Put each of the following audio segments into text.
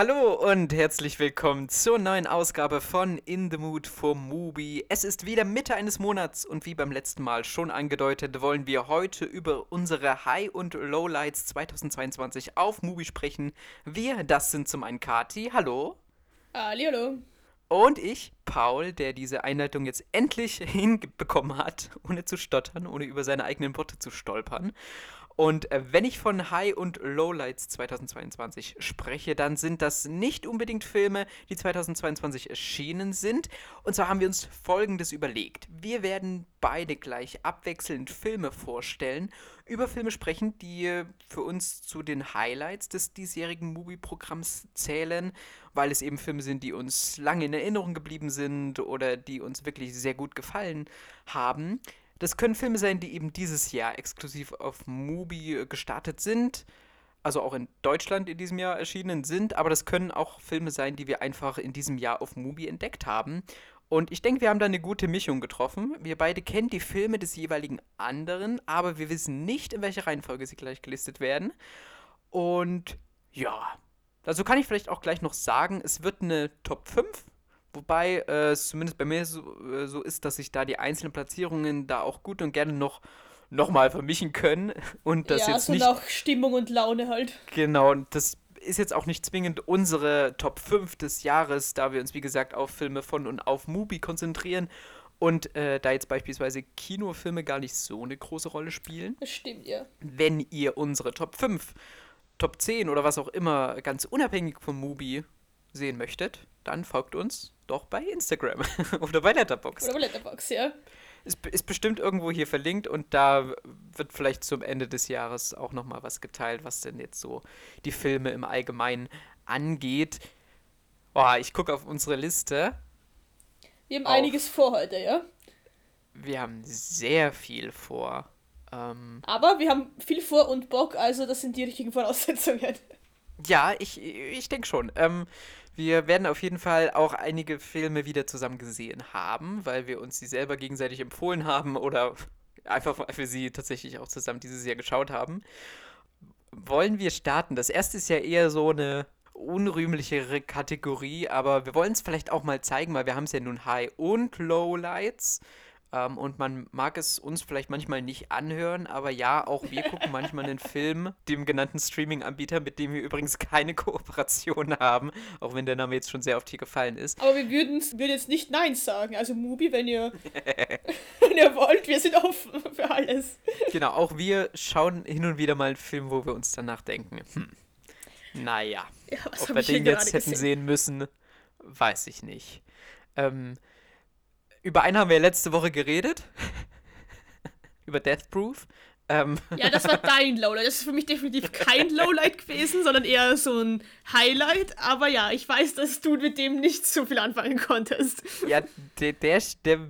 Hallo und herzlich willkommen zur neuen Ausgabe von In the Mood for Movie. Es ist wieder Mitte eines Monats und wie beim letzten Mal schon angedeutet, wollen wir heute über unsere High- und Lowlights 2022 auf Movie sprechen. Wir, das sind zum einen Kati, hallo. Hallo. Und ich, Paul, der diese Einleitung jetzt endlich hinbekommen hat, ohne zu stottern, ohne über seine eigenen Worte zu stolpern. Und äh, wenn ich von High- und Lowlights 2022 spreche, dann sind das nicht unbedingt Filme, die 2022 erschienen sind. Und zwar haben wir uns Folgendes überlegt. Wir werden beide gleich abwechselnd Filme vorstellen, über Filme sprechen, die für uns zu den Highlights des diesjährigen Movie-Programms zählen, weil es eben Filme sind, die uns lange in Erinnerung geblieben sind oder die uns wirklich sehr gut gefallen haben. Das können Filme sein, die eben dieses Jahr exklusiv auf Mubi äh, gestartet sind, also auch in Deutschland in diesem Jahr erschienen sind, aber das können auch Filme sein, die wir einfach in diesem Jahr auf Mubi entdeckt haben. Und ich denke, wir haben da eine gute Mischung getroffen. Wir beide kennen die Filme des jeweiligen anderen, aber wir wissen nicht, in welcher Reihenfolge sie gleich gelistet werden. Und ja, dazu kann ich vielleicht auch gleich noch sagen, es wird eine Top 5 Wobei äh, es zumindest bei mir so, äh, so ist, dass sich da die einzelnen Platzierungen da auch gut und gerne noch nochmal vermischen können. Und das ja, jetzt so nicht. nach Stimmung und Laune halt. Genau, und das ist jetzt auch nicht zwingend unsere Top 5 des Jahres, da wir uns, wie gesagt, auf Filme von und auf Mubi konzentrieren. Und äh, da jetzt beispielsweise Kinofilme gar nicht so eine große Rolle spielen. Das stimmt, ja. Wenn ihr unsere Top 5, Top 10 oder was auch immer ganz unabhängig von Mubi sehen möchtet, dann folgt uns doch bei Instagram oder bei Letterboxd. Oder bei Letterboxd, ja. Ist, ist bestimmt irgendwo hier verlinkt und da wird vielleicht zum Ende des Jahres auch nochmal was geteilt, was denn jetzt so die Filme im Allgemeinen angeht. Boah, ich gucke auf unsere Liste. Wir haben Auf. einiges vor heute, ja. Wir haben sehr viel vor. Ähm, Aber wir haben viel vor und Bock, also das sind die richtigen Voraussetzungen. ja, ich, ich denke schon. Ähm, wir werden auf jeden Fall auch einige Filme wieder zusammen gesehen haben, weil wir uns sie selber gegenseitig empfohlen haben oder einfach weil wir sie tatsächlich auch zusammen dieses Jahr geschaut haben. Wollen wir starten? Das erste ist ja eher so eine unrühmlichere Kategorie, aber wir wollen es vielleicht auch mal zeigen, weil wir haben es ja nun High und Low Lights. Ähm, und man mag es uns vielleicht manchmal nicht anhören, aber ja, auch wir gucken manchmal einen Film, dem genannten Streaming-Anbieter, mit dem wir übrigens keine Kooperation haben, auch wenn der Name jetzt schon sehr oft hier gefallen ist. Aber wir würden, würden jetzt nicht Nein sagen. Also Mubi, wenn ihr, wenn ihr wollt, wir sind offen für alles. Genau, auch wir schauen hin und wieder mal einen Film, wo wir uns danach denken, hm, naja, Ja, was ob wir den jetzt hätten gesehen? sehen müssen, weiß ich nicht. Ähm, über einen haben wir letzte Woche geredet. über Death Proof. Ähm, Ja, das war dein Lowlight. Das ist für mich definitiv kein Lowlight gewesen, sondern eher so ein Highlight. Aber ja, ich weiß, dass du mit dem nicht so viel anfangen konntest. ja, der, der, der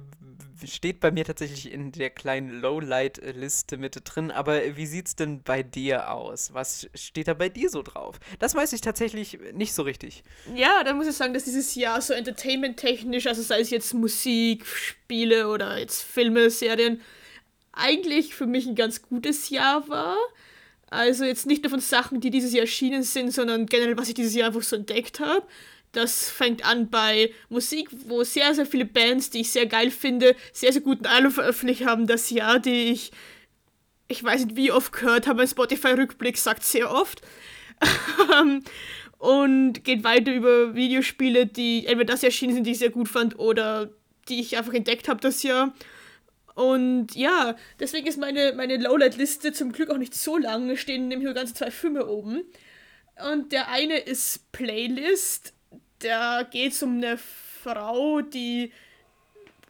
steht bei mir tatsächlich in der kleinen Lowlight-Liste mit drin. Aber wie sieht's denn bei dir aus? Was steht da bei dir so drauf? Das weiß ich tatsächlich nicht so richtig. Ja, da muss ich sagen, dass dieses Jahr so entertainment-technisch, also sei es jetzt Musik, Spiele oder jetzt Filme, Serien, eigentlich für mich ein ganz gutes Jahr war. Also jetzt nicht nur von Sachen, die dieses Jahr erschienen sind, sondern generell, was ich dieses Jahr einfach so entdeckt habe. Das fängt an bei Musik, wo sehr, sehr viele Bands, die ich sehr geil finde, sehr, sehr guten Album veröffentlicht haben das Jahr, die ich, ich weiß nicht wie oft gehört habe, mein Spotify-Rückblick sagt sehr oft. Und geht weiter über Videospiele, die entweder das erschienen sind, die ich sehr gut fand, oder die ich einfach entdeckt habe das Jahr. Und ja, deswegen ist meine, meine Lowlight-Liste zum Glück auch nicht so lang. Es stehen nämlich nur ganze zwei Filme oben. Und der eine ist Playlist. Da geht es um eine Frau, die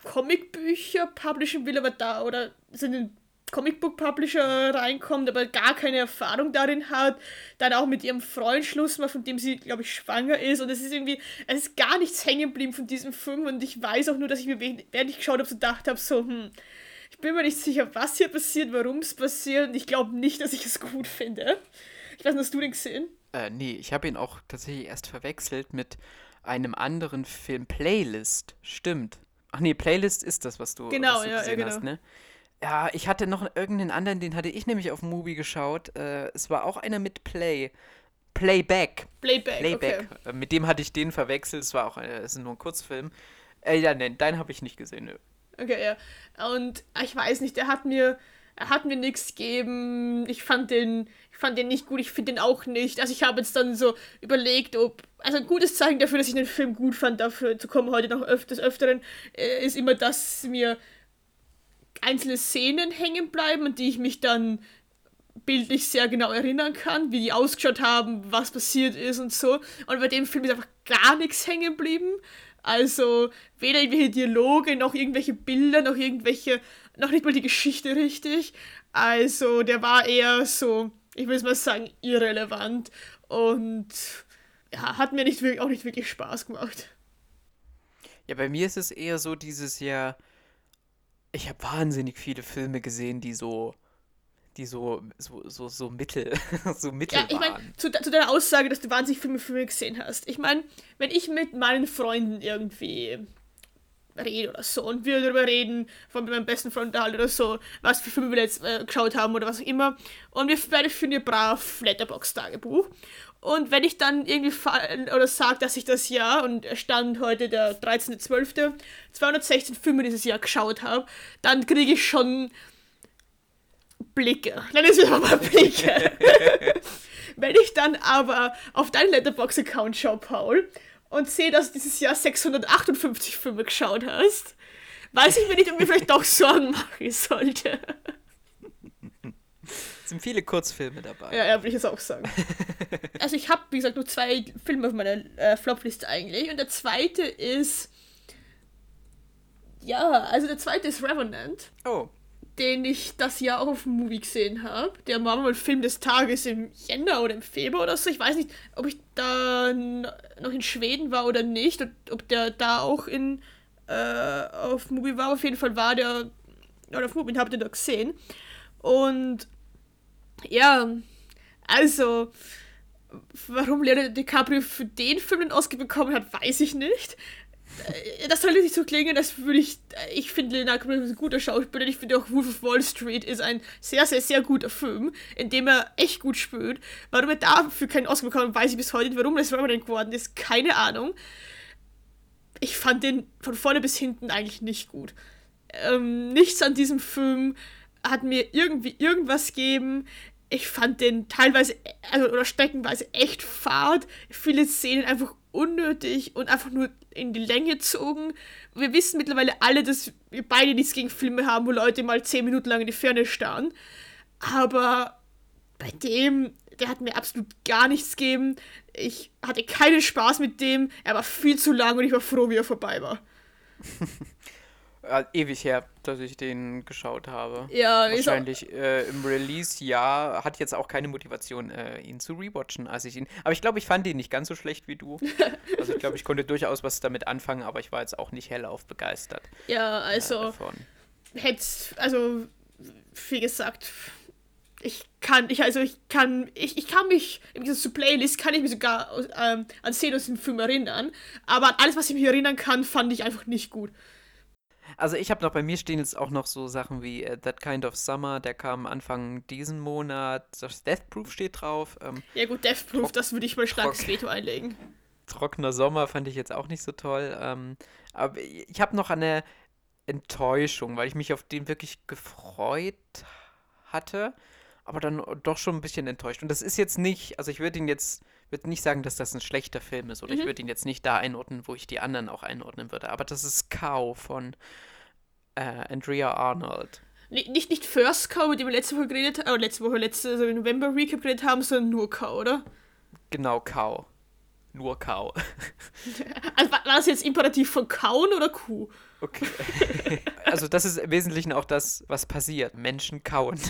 Comicbücher publishen will, aber da oder sind in Comicbook-Publisher reinkommt, aber gar keine Erfahrung darin hat, dann auch mit ihrem Freund Schluss macht, von dem sie, glaube ich, schwanger ist. Und es ist irgendwie, es ist gar nichts hängen geblieben von diesem Film. Und ich weiß auch nur, dass ich mir, während ich geschaut habe, so gedacht habe, so, hm, ich bin mir nicht sicher, was hier passiert, warum es passiert. Und ich glaube nicht, dass ich es gut finde. Ich weiß nicht, hast du den gesehen? Äh, nee, ich habe ihn auch tatsächlich erst verwechselt mit einem anderen Film. Playlist, stimmt. Ach nee, Playlist ist das, was du, Genau, was du ja, ja, gesehen genau. hast, ne? Ja, ich hatte noch irgendeinen anderen, den hatte ich nämlich auf Mubi geschaut. Äh, es war auch einer mit Play. Playback. Playback, Playback. okay. Äh, Mit dem hatte ich den verwechselt. Es war auch äh, es ist nur ein Kurzfilm. Äh, ja, nein, deinen habe ich nicht gesehen. Nö. Okay, ja. Und äh, ich weiß nicht, der hat mir, er hat mir nichts gegeben. Ich fand den, ich fand den nicht gut. Ich finde den auch nicht. Also ich habe jetzt dann so überlegt, ob, also ein gutes Zeichen dafür, dass ich den Film gut fand, dafür zu kommen heute noch öf Öfteren, äh, ist immer, dass mir einzelne Szenen hängen bleiben und die ich mich dann bildlich sehr genau erinnern kann, wie die ausgeschaut haben, was passiert ist und so. Und bei dem Film ist einfach gar nichts hängen geblieben. Also weder irgendwelche Dialoge, noch irgendwelche Bilder, noch irgendwelche, noch nicht mal die Geschichte richtig. Also der war eher so, ich will es mal sagen, irrelevant. Und ja, hat mir nicht wirklich, auch nicht wirklich Spaß gemacht. Ja, bei mir ist es eher so dieses Jahr. Ich habe wahnsinnig viele Filme gesehen, die so, die so, so, so, so mittel, so mittel Ja, ich meine, zu, zu deiner Aussage, dass du wahnsinnig viele Filme gesehen hast. Ich meine, wenn ich mit meinen Freunden irgendwie rede oder so und wir darüber reden, von meinem besten Freund halt oder so, was für Filme wir jetzt äh, geschaut haben oder was auch immer. Und wir beide führen ihr brav Letterbox-Tagebuch. Und wenn ich dann irgendwie oder sage, dass ich das Jahr, und es stand heute der 13.12., 216 Filme dieses Jahr geschaut habe, dann kriege ich schon Blicke. Nenn es einfach mal Blicke. Wenn ich dann aber auf deinen Letterbox-Account schaue, Paul, und sehe, dass du dieses Jahr 658 Filme geschaut hast, weiß ich mir nicht, ob ich mir vielleicht doch Sorgen machen sollte. Es sind viele Kurzfilme dabei. Ja, ja, würde ich jetzt auch sagen. Also ich habe, wie gesagt, nur zwei Filme auf meiner äh, Flopliste eigentlich. Und der zweite ist... Ja, also der zweite ist Revenant. Oh, den ich das Jahr auch auf dem Movie gesehen habe. Der war mal Film des Tages im Jänner oder im Februar oder so. Ich weiß nicht, ob ich da noch in Schweden war oder nicht. Und ob der da auch in äh, auf Movie war. Auf jeden Fall war der oder auf Movie habt ihr da gesehen. Und ja, also warum Leonardo DiCaprio für den Film den Oscar bekommen hat, weiß ich nicht. Äh, Das soll nicht so klingen, als würde ich. Ich finde Leonardo DiCaprio ist ein guter Schauspieler. Ich finde auch Wolf of Wall Street ist ein sehr, sehr, sehr guter Film, in dem er echt gut spielt. Warum er dafür keinen Oscar bekommen weiß ich bis heute nicht. Warum das Revenant geworden ist, keine Ahnung. Ich fand den von vorne bis hinten eigentlich nicht gut. Ähm, nichts an diesem Film hat mir irgendwie irgendwas gegeben. Ich fand den teilweise, also, oder streckenweise echt fad. Viele Szenen einfach unnötig und einfach nur in die Länge gezogen. Wir wissen mittlerweile alle, dass wir beide nichts gegen Filme haben, wo Leute mal 10 Minuten lang in die Ferne starren. Aber bei dem, der hat mir absolut gar nichts gegeben. Ich hatte keinen Spaß mit dem. Er war viel zu lang und ich war froh, wie er vorbei war. äh, ewig her, dass ich den geschaut habe. Ja, Wahrscheinlich äh, im Release-Jahr hat jetzt auch keine Motivation, äh, ihn zu rewatchen, als ich ihn. Aber ich glaube, ich fand ihn nicht ganz so schlecht wie du. Also ich glaube, ich konnte durchaus was damit anfangen, aber ich war jetzt auch nicht hellauf begeistert ja, äh, also. davon. hätte, also, wie gesagt, ich kann, ich, also ich kann, ich, ich kann mich, im Gegensatz zu Playlist, kann ich mich sogar ähm, an Szenen aus dem Film erinnern, aber an alles, was ich mich erinnern kann, fand ich einfach nicht gut. Also ich habe noch, bei mir stehen jetzt auch noch so Sachen wie äh, That Kind of Summer, der kam Anfang diesen Monat. Das Death Proof steht drauf. Ähm, Ja gut, Death Proof, das würde ich mal starkes Veto einlegen. Trockener Sommer fand ich jetzt auch nicht so toll. Ähm, aber ich habe noch eine Enttäuschung, weil ich mich auf den wirklich gefreut hatte, aber dann doch schon ein bisschen enttäuscht. Und das ist jetzt nicht, also ich würde ihn jetzt, würde nicht sagen, dass das ein schlechter Film ist oder ich Mhm. würde ihn jetzt nicht da einordnen, wo ich die anderen auch einordnen würde. Aber das ist Cow von äh, Andrea Arnold. Nicht, nicht, First Cow, mit dem wir letzte Woche geredet haben, oder letzte Woche, letzte, also November Recap geredet haben, sondern nur Cow, oder? Genau, Cow. Nur Cow. Also war, war das jetzt Imperativ von Kauen oder Kuh? Okay. also das ist im Wesentlichen auch das, was passiert. Menschen kauen.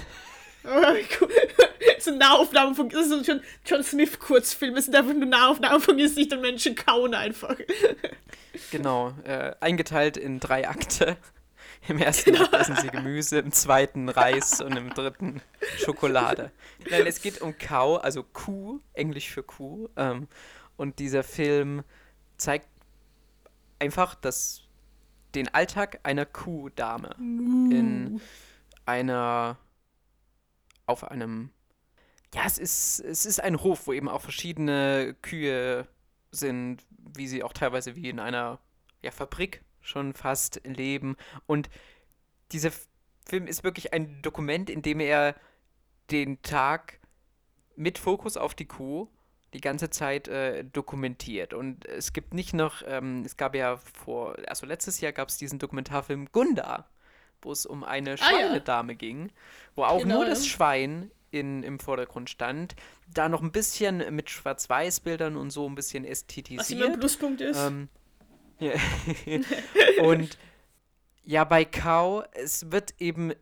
so Nahaufnahmen von, das ist so ein John, John Smith Kurzfilm, es sind einfach nur Nahaufnahmen von Gesicht und Menschen kauen einfach. Genau, äh, eingeteilt in drei Akte. Im ersten Akt essen sie Gemüse, im zweiten Reis und im dritten Schokolade. Nein, es geht um Cow, also Kuh, Englisch für Kuh. Ähm, und dieser Film zeigt einfach das, den Alltag einer Kuhdame in einer auf einem ja, es ist, es ist ein Hof, wo eben auch verschiedene Kühe sind, wie sie auch teilweise wie in einer ja, Fabrik schon fast leben. Und dieser Film ist wirklich ein Dokument, in dem er den Tag mit Fokus auf die Kuh die ganze Zeit äh, dokumentiert. Und es gibt nicht noch, ähm, es gab ja vor, also letztes Jahr gab es diesen Dokumentarfilm Gunda, wo es um eine Ah, ja. Schweinedame ging, wo auch Genau, nur das Schwein in, im Vordergrund stand. Da noch ein bisschen mit Schwarz-Weiß-Bildern und so ein bisschen Was immer ein ästhetisiert. Pluspunkt ist. Ähm. und ja, bei Kau, es wird eben,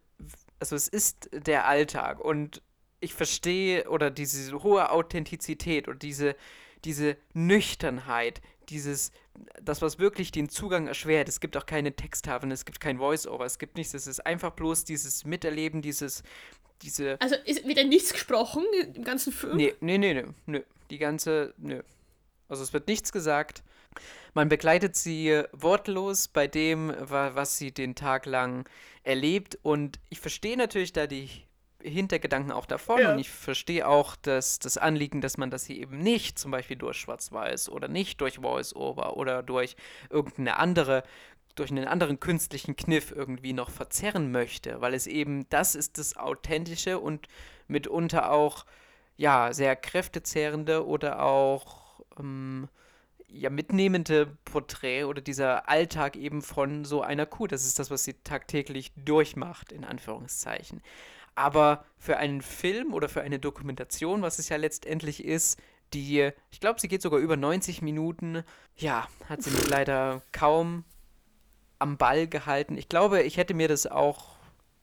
also es ist der Alltag und ich verstehe oder diese hohe Authentizität oder diese, diese Nüchternheit, dieses, das, was wirklich den Zugang erschwert. Es gibt auch keine Texttafeln, es gibt kein Voice-Over, es gibt nichts, es ist einfach bloß dieses Miterleben, dieses, diese also ist, wird ja nichts gesprochen im ganzen Film. Nee, nee, nee, nee, nö. Die ganze, nö. Also es wird nichts gesagt. Man begleitet sie wortlos bei dem, wa- was sie den Tag lang erlebt. Und ich verstehe natürlich da die Hintergedanken auch davon. Ja. Und ich verstehe auch das, das Anliegen, dass man das hier eben nicht zum Beispiel durch Schwarz-Weiß oder nicht durch Voice-Over oder durch irgendeine andere durch einen anderen künstlichen Kniff irgendwie noch verzerren möchte, weil es eben, das ist das Authentische und mitunter auch, ja, sehr kräftezehrende oder auch, ähm, ja, mitnehmende Porträt oder dieser Alltag eben von so einer Kuh. Das ist das, was sie tagtäglich durchmacht, in Anführungszeichen. Aber für einen Film oder für eine Dokumentation, was es ja letztendlich ist, die, ich glaube, sie geht sogar über 90 Minuten, ja, hat sie mich leider kaum am Ball gehalten. Ich glaube, ich hätte mir das auch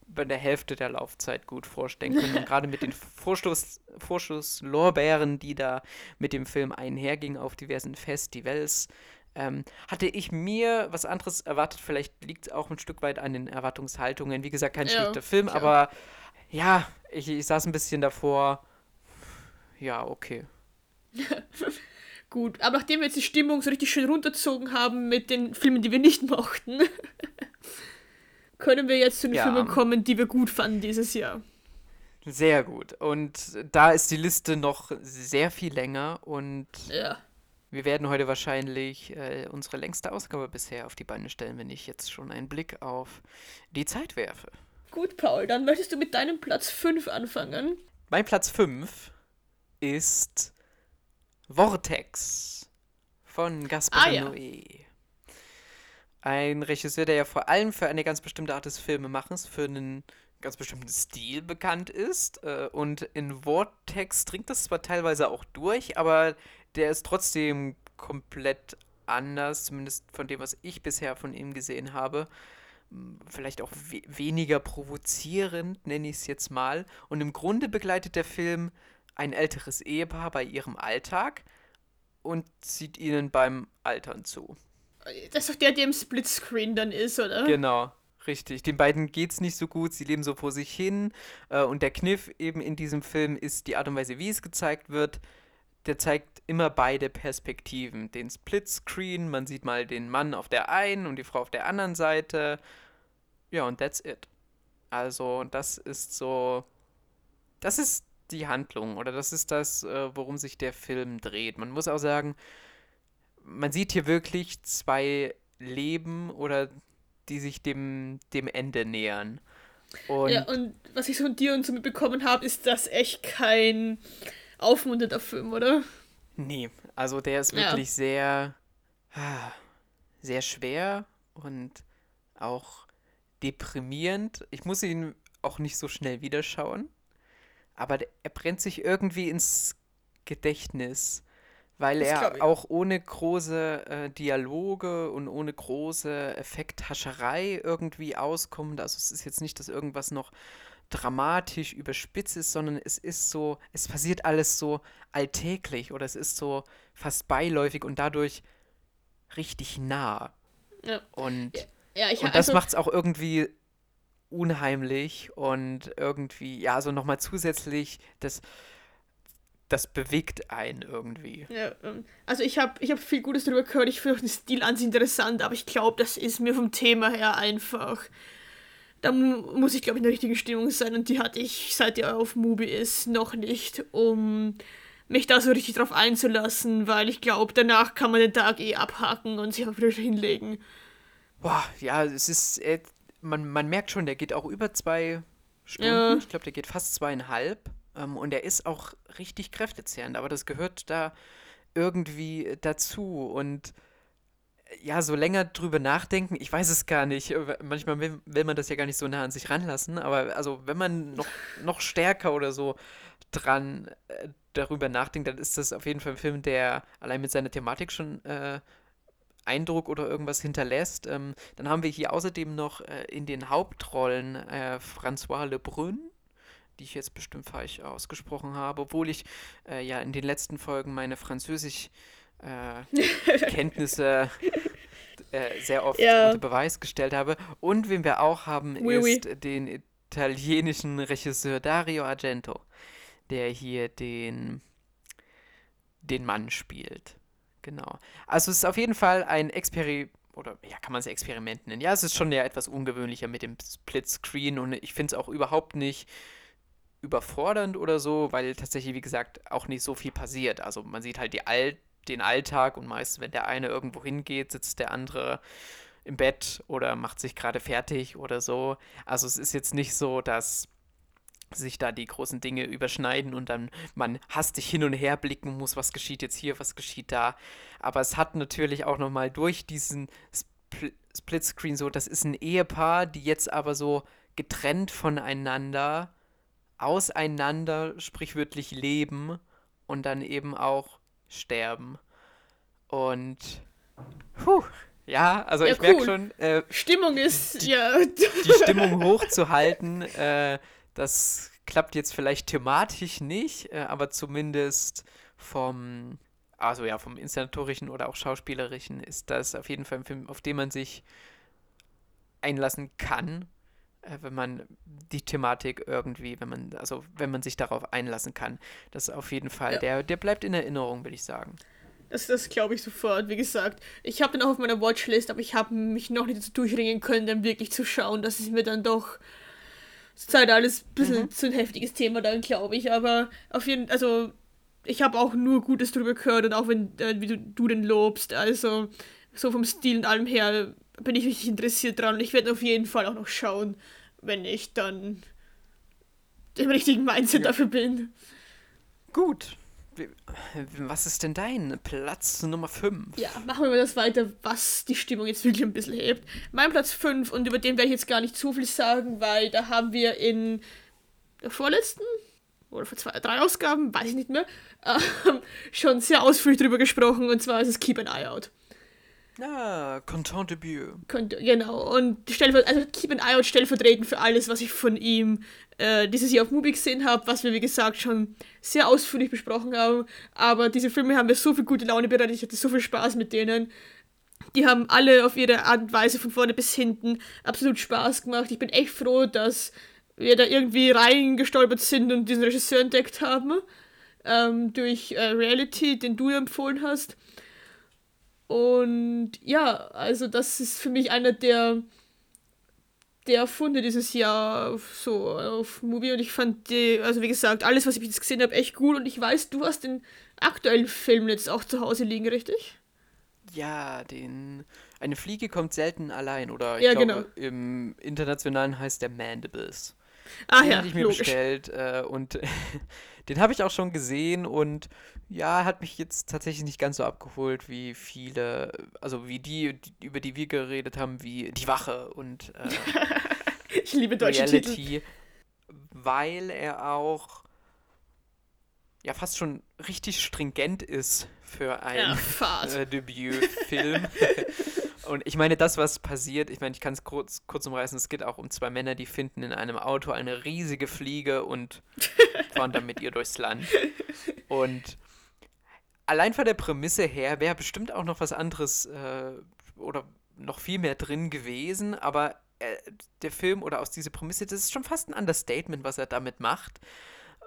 bei der Hälfte der Laufzeit gut vorstellen können. Und gerade mit den Vorstoß, Vorschusslorbeeren, die da mit dem Film einhergingen auf diversen Festivals, ähm, hatte ich mir was anderes erwartet. Vielleicht liegt es auch ein Stück weit an den Erwartungshaltungen. Wie gesagt, kein Ja, schlechter Film, klar. aber ja, ich, ich saß ein bisschen davor. Ja, okay. Gut, aber nachdem wir jetzt die Stimmung so richtig schön runterzogen haben mit den Filmen, die wir nicht mochten, können wir jetzt zu den Ja. Filmen kommen, die wir gut fanden dieses Jahr. Sehr gut. Und da ist die Liste noch sehr viel länger und Ja. wir werden heute wahrscheinlich äh, unsere längste Ausgabe bisher auf die Beine stellen, wenn ich jetzt schon einen Blick auf die Zeit werfe. Gut, Paul, dann möchtest du mit deinem Platz 5 anfangen. Mein Platz 5 ist Vortex von Gaspar Ah, ja. Noé. Ein Regisseur, der ja vor allem für eine ganz bestimmte Art des Filmemachens, für einen ganz bestimmten Stil bekannt ist. Äh, Und in Vortex dringt das zwar teilweise auch durch, aber der ist trotzdem komplett anders, zumindest von dem, was ich bisher von ihm gesehen habe. Vielleicht auch we weniger provozierend, nenne ich es jetzt mal. Und im Grunde begleitet der Film ein älteres Ehepaar bei ihrem Alltag und sieht ihnen beim Altern zu. Das ist doch der, der im Splitscreen dann ist, oder? Genau, richtig. Den beiden geht's nicht so gut, sie leben so vor sich hin. Äh, und der Kniff eben in diesem Film ist die Art und Weise, wie es gezeigt wird. Der zeigt immer beide Perspektiven. Den Splitscreen, man sieht mal den Mann auf der einen und die Frau auf der anderen Seite. Ja, und that's it. Also, das ist so. Das ist die Handlung oder das ist das, äh, worum sich der Film dreht. Man muss auch sagen, man sieht hier wirklich zwei Leben oder die sich dem, dem Ende nähern. Und ja, und was ich von dir und so mitbekommen habe, ist das echt kein aufmunternder Film, oder? nee, also der ist Ja. wirklich sehr, ah, sehr schwer und auch deprimierend. Ich muss ihn auch nicht so schnell wieder schauen, aber er brennt sich irgendwie ins Gedächtnis, weil Das er auch ohne große äh, Dialoge und ohne große Effekthascherei irgendwie auskommt. Also es ist jetzt nicht, dass irgendwas noch dramatisch überspitzt ist, sondern es ist so, es passiert alles so alltäglich oder es ist so fast beiläufig und dadurch richtig nah. Ja. Und, Ja, ich und das also, macht es auch irgendwie unheimlich und irgendwie, ja, so nochmal zusätzlich, das, das bewegt einen irgendwie. Ja, ähm, also ich habe ich hab viel Gutes darüber gehört. Ich finde den Stil an sich interessant, aber ich glaube, das ist mir vom Thema her einfach da muss ich, glaube ich, in der richtigen Stimmung sein und die hatte ich, seit er auf Mubi ist, noch nicht, um mich da so richtig drauf einzulassen, weil ich glaube, danach kann man den Tag eh abhaken und sich einfach wieder hinlegen. Boah, ja, es ist, äh, man, man merkt schon, der geht auch über zwei Stunden. Ja. Ich glaube, der geht fast zweieinhalb. Ähm, und der ist auch richtig kräftezehrend, aber das gehört da irgendwie dazu. Und ja, so länger drüber nachdenken, ich weiß es gar nicht. Äh, manchmal will, will, man das ja gar nicht so nah an sich ranlassen, aber also wenn man noch, noch stärker oder so dran äh, darüber nachdenkt, dann ist das auf jeden Fall ein Film, der allein mit seiner Thematik schon äh, Eindruck oder irgendwas hinterlässt. Ähm, dann haben wir hier außerdem noch äh, in den Hauptrollen äh, François Lebrun, die ich jetzt bestimmt falsch ausgesprochen habe, obwohl ich äh, ja in den letzten Folgen meine Französisch äh, äh, sehr oft ja. unter Beweis gestellt habe. Und wen wir auch haben, oui, ist oui. den italienischen Regisseur Dario Argento, der hier den, den Mann spielt. Genau. Also es ist auf jeden Fall ein Experiment, oder ja, kann man es Experiment nennen. Ja, es ist schon ja etwas ungewöhnlicher mit dem Split Screen und ich finde es auch überhaupt nicht überfordernd oder so, weil tatsächlich, wie gesagt, auch nicht so viel passiert. Also man sieht halt Alt den Alltag und meistens, wenn der eine irgendwo hingeht, sitzt der andere im Bett oder macht sich gerade fertig oder so. Also es ist jetzt nicht so, dass sich da die großen Dinge überschneiden und dann man hastig hin und her blicken muss, was geschieht jetzt hier, was geschieht da. Aber es hat natürlich auch nochmal durch diesen Spl Splitscreen so, das ist ein Ehepaar, die jetzt aber so getrennt voneinander, auseinander sprichwörtlich leben und dann eben auch sterben. Und puh, ja, also ja, ich cool. merke schon. Äh, Stimmung ist, die, ja. Die Stimmung hochzuhalten, äh, das klappt jetzt vielleicht thematisch nicht, äh, aber zumindest vom, also ja, vom inszenatorischen oder auch schauspielerischen ist das auf jeden Fall ein Film, auf den man sich einlassen kann, wenn man die Thematik irgendwie, wenn man, also wenn man sich darauf einlassen kann. Das ist auf jeden Fall, ja. der, der bleibt in Erinnerung, würde ich sagen. Das, das glaube ich sofort. Wie gesagt, ich habe den auch auf meiner Watchlist, aber ich habe mich noch nicht dazu durchringen können, dann wirklich zu schauen. Das ist mir dann doch zur Zeit alles ein bisschen mhm. zu ein heftiges Thema dann, glaube ich. Aber auf jeden Fall, also ich habe auch nur Gutes drüber gehört und auch wenn äh, wie du, du den lobst. Also so vom Stil und allem her bin ich richtig interessiert dran und ich werde auf jeden Fall auch noch schauen, wenn ich dann im richtigen Mindset ja. dafür bin. Gut, was ist denn dein Platz Nummer 5? Ja, machen wir mal das weiter, was die Stimmung jetzt wirklich ein bisschen hebt. Mein Platz 5, und über den werde ich jetzt gar nicht zu viel sagen, weil da haben wir in der vorletzten oder vor zwei, drei Ausgaben, weiß ich nicht mehr, äh, schon sehr ausführlich drüber gesprochen, und zwar ist es Keep an Eye Out. Ah, Content Debut. Genau, und also Keep an Eye Out stellvertretend für alles, was ich von ihm äh, dieses Jahr auf Movie gesehen habe, was wir wie gesagt schon sehr ausführlich besprochen haben. Aber diese Filme haben mir so viel gute Laune bereitet, ich hatte so viel Spaß mit denen. Die haben alle auf ihre Art und Weise von vorne bis hinten absolut Spaß gemacht. Ich bin echt froh, dass wir da irgendwie reingestolpert sind und diesen Regisseur entdeckt haben. Ähm, durch äh, Reality, den du empfohlen hast. Und ja, also das ist für mich einer der der Funde dieses Jahr so auf Movie und ich fand die, also wie gesagt, alles, was ich jetzt gesehen habe, echt gut und ich weiß, du hast den aktuellen Film jetzt auch zu Hause liegen, richtig? Ja, den eine Fliege kommt selten allein oder ich ja, glaube genau. im internationalen heißt der Mandibles. Ah den ja, ich mir logisch. bestellt äh, und den habe ich auch schon gesehen und ja, hat mich jetzt tatsächlich nicht ganz so abgeholt wie viele, also wie die, die über die wir geredet haben, wie Die Wache und äh, Ich liebe deutsche Reality, Titel. weil er auch ja fast schon richtig stringent ist für einen ja, äh, Debütfilm. Und ich meine, das, was passiert, ich meine, ich kann es kurz, kurz umreißen, es geht auch um zwei Männer, die finden in einem Auto eine riesige Fliege und fahren dann mit ihr durchs Land. Und allein von der Prämisse her wäre bestimmt auch noch was anderes äh, oder noch viel mehr drin gewesen, aber äh, der Film oder aus dieser Prämisse, das ist schon fast ein Understatement, was er damit macht.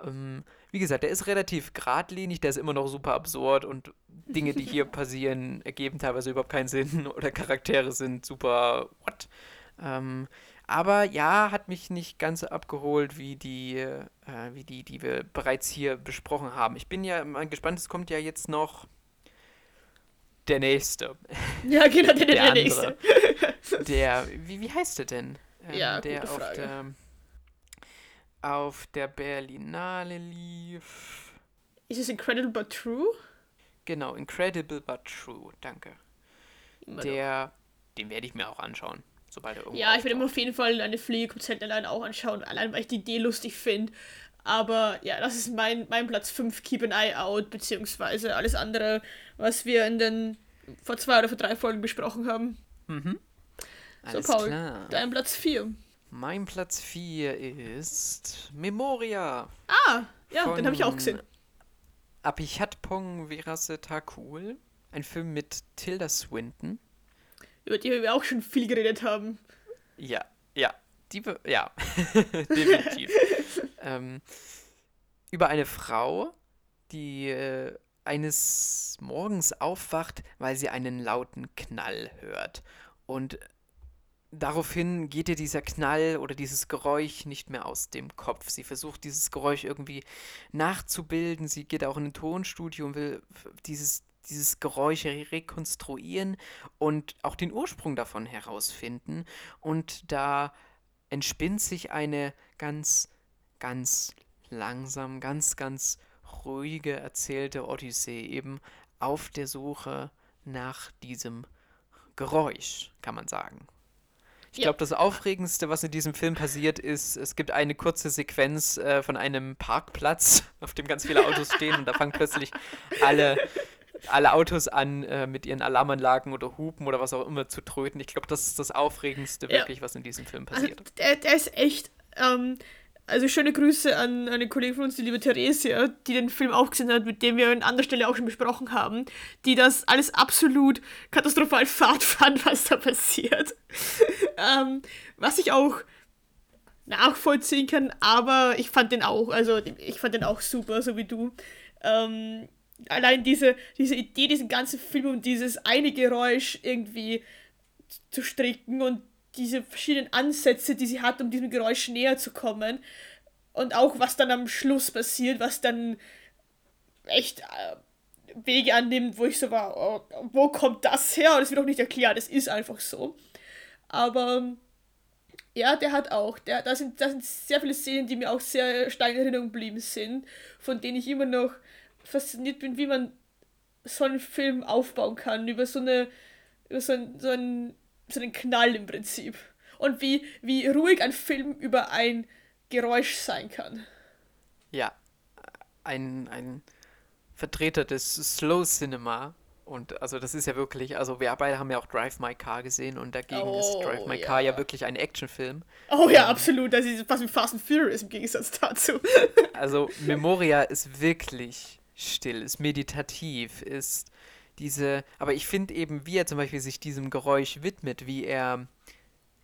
Ähm, wie gesagt, der ist relativ geradlinig, der ist immer noch super absurd und Dinge, die hier passieren, ergeben teilweise überhaupt keinen Sinn oder Charaktere sind super what. Ähm, Aber ja, hat mich nicht ganz so abgeholt wie die, äh, wie die, die wir bereits hier besprochen haben. Ich bin ja mal gespannt, es kommt ja jetzt noch der nächste. Ja, genau, der, der, Der nächste. Der, wie, wie heißt der denn? Ähm, Ja, der gute auf Frage. der, auf der Berlinale lief. Ist es Incredible but True? Genau, Incredible but True, danke. Immer. Der, den werde ich mir auch anschauen, sobald er irgendwo Ja, ich werde mir auf jeden Fall eine Fliege Konzert allein auch anschauen, allein weil ich die Idee lustig finde. Aber ja, das ist mein, mein Platz 5, Keep an Eye Out, beziehungsweise alles andere, was wir in den vor zwei oder vor drei Folgen besprochen haben. Alles Paul, klar. Dein Platz 4. Mein Platz 4 ist Memoria. Ah, ja, den habe ich auch gesehen. Abhichatpong Virase Takul. Ein Film mit Tilda Swinton. Über die wir auch schon viel geredet haben. Ja, ja. Die, ja, definitiv. ähm, über eine Frau, die äh, eines Morgens aufwacht, weil sie einen lauten Knall hört. Und daraufhin geht ihr dieser Knall oder dieses Geräusch nicht mehr aus dem Kopf. Sie versucht dieses Geräusch irgendwie nachzubilden. Sie geht auch in ein Tonstudio und will dieses, dieses Geräusch re- rekonstruieren und auch den Ursprung davon herausfinden. Und da entspinnt sich eine ganz, ganz langsam, ganz, ganz ruhige erzählte Odyssee eben auf der Suche nach diesem Geräusch, kann man sagen. Ich glaube, das Aufregendste, was in diesem Film passiert, ist, es gibt eine kurze Sequenz äh, von einem Parkplatz, auf dem ganz viele Autos stehen und da fangen plötzlich alle, alle Autos an, äh, mit ihren Alarmanlagen oder Hupen oder was auch immer zu tröten. Ich glaube, das ist das Aufregendste Ja. wirklich, was in diesem Film Also, passiert. der, der ist echt. Ähm, also schöne Grüße an eine Kollegin von uns, die liebe Theresia, die den Film auch gesehen hat, mit dem wir an anderer Stelle auch schon besprochen haben, die das alles absolut katastrophal fad fand, was da passiert. ähm, was ich auch nachvollziehen kann, aber ich fand den auch, also ich fand den auch super, so wie du. Ähm, allein diese, diese Idee, diesen ganzen Film und dieses eine Geräusch irgendwie zu stricken und diese verschiedenen Ansätze, die sie hat, um diesem Geräusch näher zu kommen. Und auch was dann am Schluss passiert, was dann echt äh, Wege annimmt, wo ich so war, oh, wo kommt das her? Es wird auch nicht erklärt, es ist einfach so. Aber ja, der hat auch, da, sind, da sind sehr viele Szenen, die mir auch sehr stark in Erinnerung geblieben sind, von denen ich immer noch fasziniert bin, wie man so einen Film aufbauen kann, über so eine, über so, ein, so, ein, so einen Knall im Prinzip. Und wie, wie ruhig ein Film über ein Geräusch sein kann. Ja, ein, ein Vertreter des Slow Cinema. Und also das ist ja wirklich, also wir beide haben ja auch Drive My Car gesehen und dagegen ist Oh, Drive My Car ja ja. wirklich ein Actionfilm. Oh ja, absolut. Das ist fast wie Fast and Furious im Gegensatz dazu. Also Memoria ist wirklich still, ist meditativ, ist diese, aber ich finde eben, wie er zum Beispiel sich diesem Geräusch widmet, wie er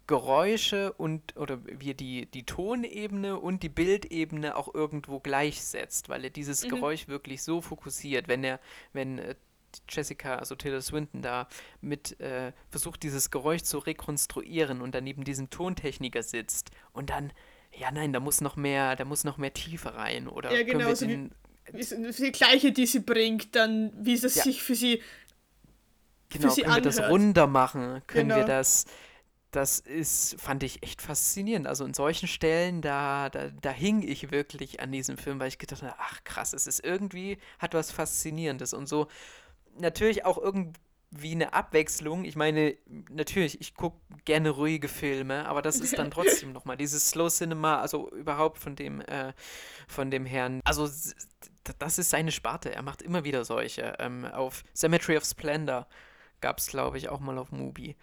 Geräusche und oder wie er die, die Tonebene und die Bildebene auch irgendwo gleichsetzt, weil er dieses Mhm. Geräusch wirklich so fokussiert, wenn er, wenn äh, Jessica, also Taylor Swinton da mit äh, versucht, dieses Geräusch zu rekonstruieren und dann neben diesem Tontechniker sitzt und dann, ja nein, da muss noch mehr, da muss noch mehr Tiefe rein oder Ja, können genau, wir so den, die gleiche, die sie bringt, dann wie es Ja. sich für sie genau, sie können wir das anhört. runder machen, können wir Genau. das, das ist, fand ich echt faszinierend. Also in solchen Stellen, da, da, da hing ich wirklich an diesem Film, weil ich gedacht habe, ach krass, es ist irgendwie, hat was Faszinierendes und so natürlich auch irgendwie eine Abwechslung. Ich meine, natürlich, ich gucke gerne ruhige Filme, aber das ist dann trotzdem nochmal dieses Slow Cinema, also überhaupt von dem, äh, von dem Herrn. Also das ist seine Sparte. Er macht immer wieder solche. Ähm, auf Cemetery of Splendor gab es, glaube ich, auch mal auf Mubi.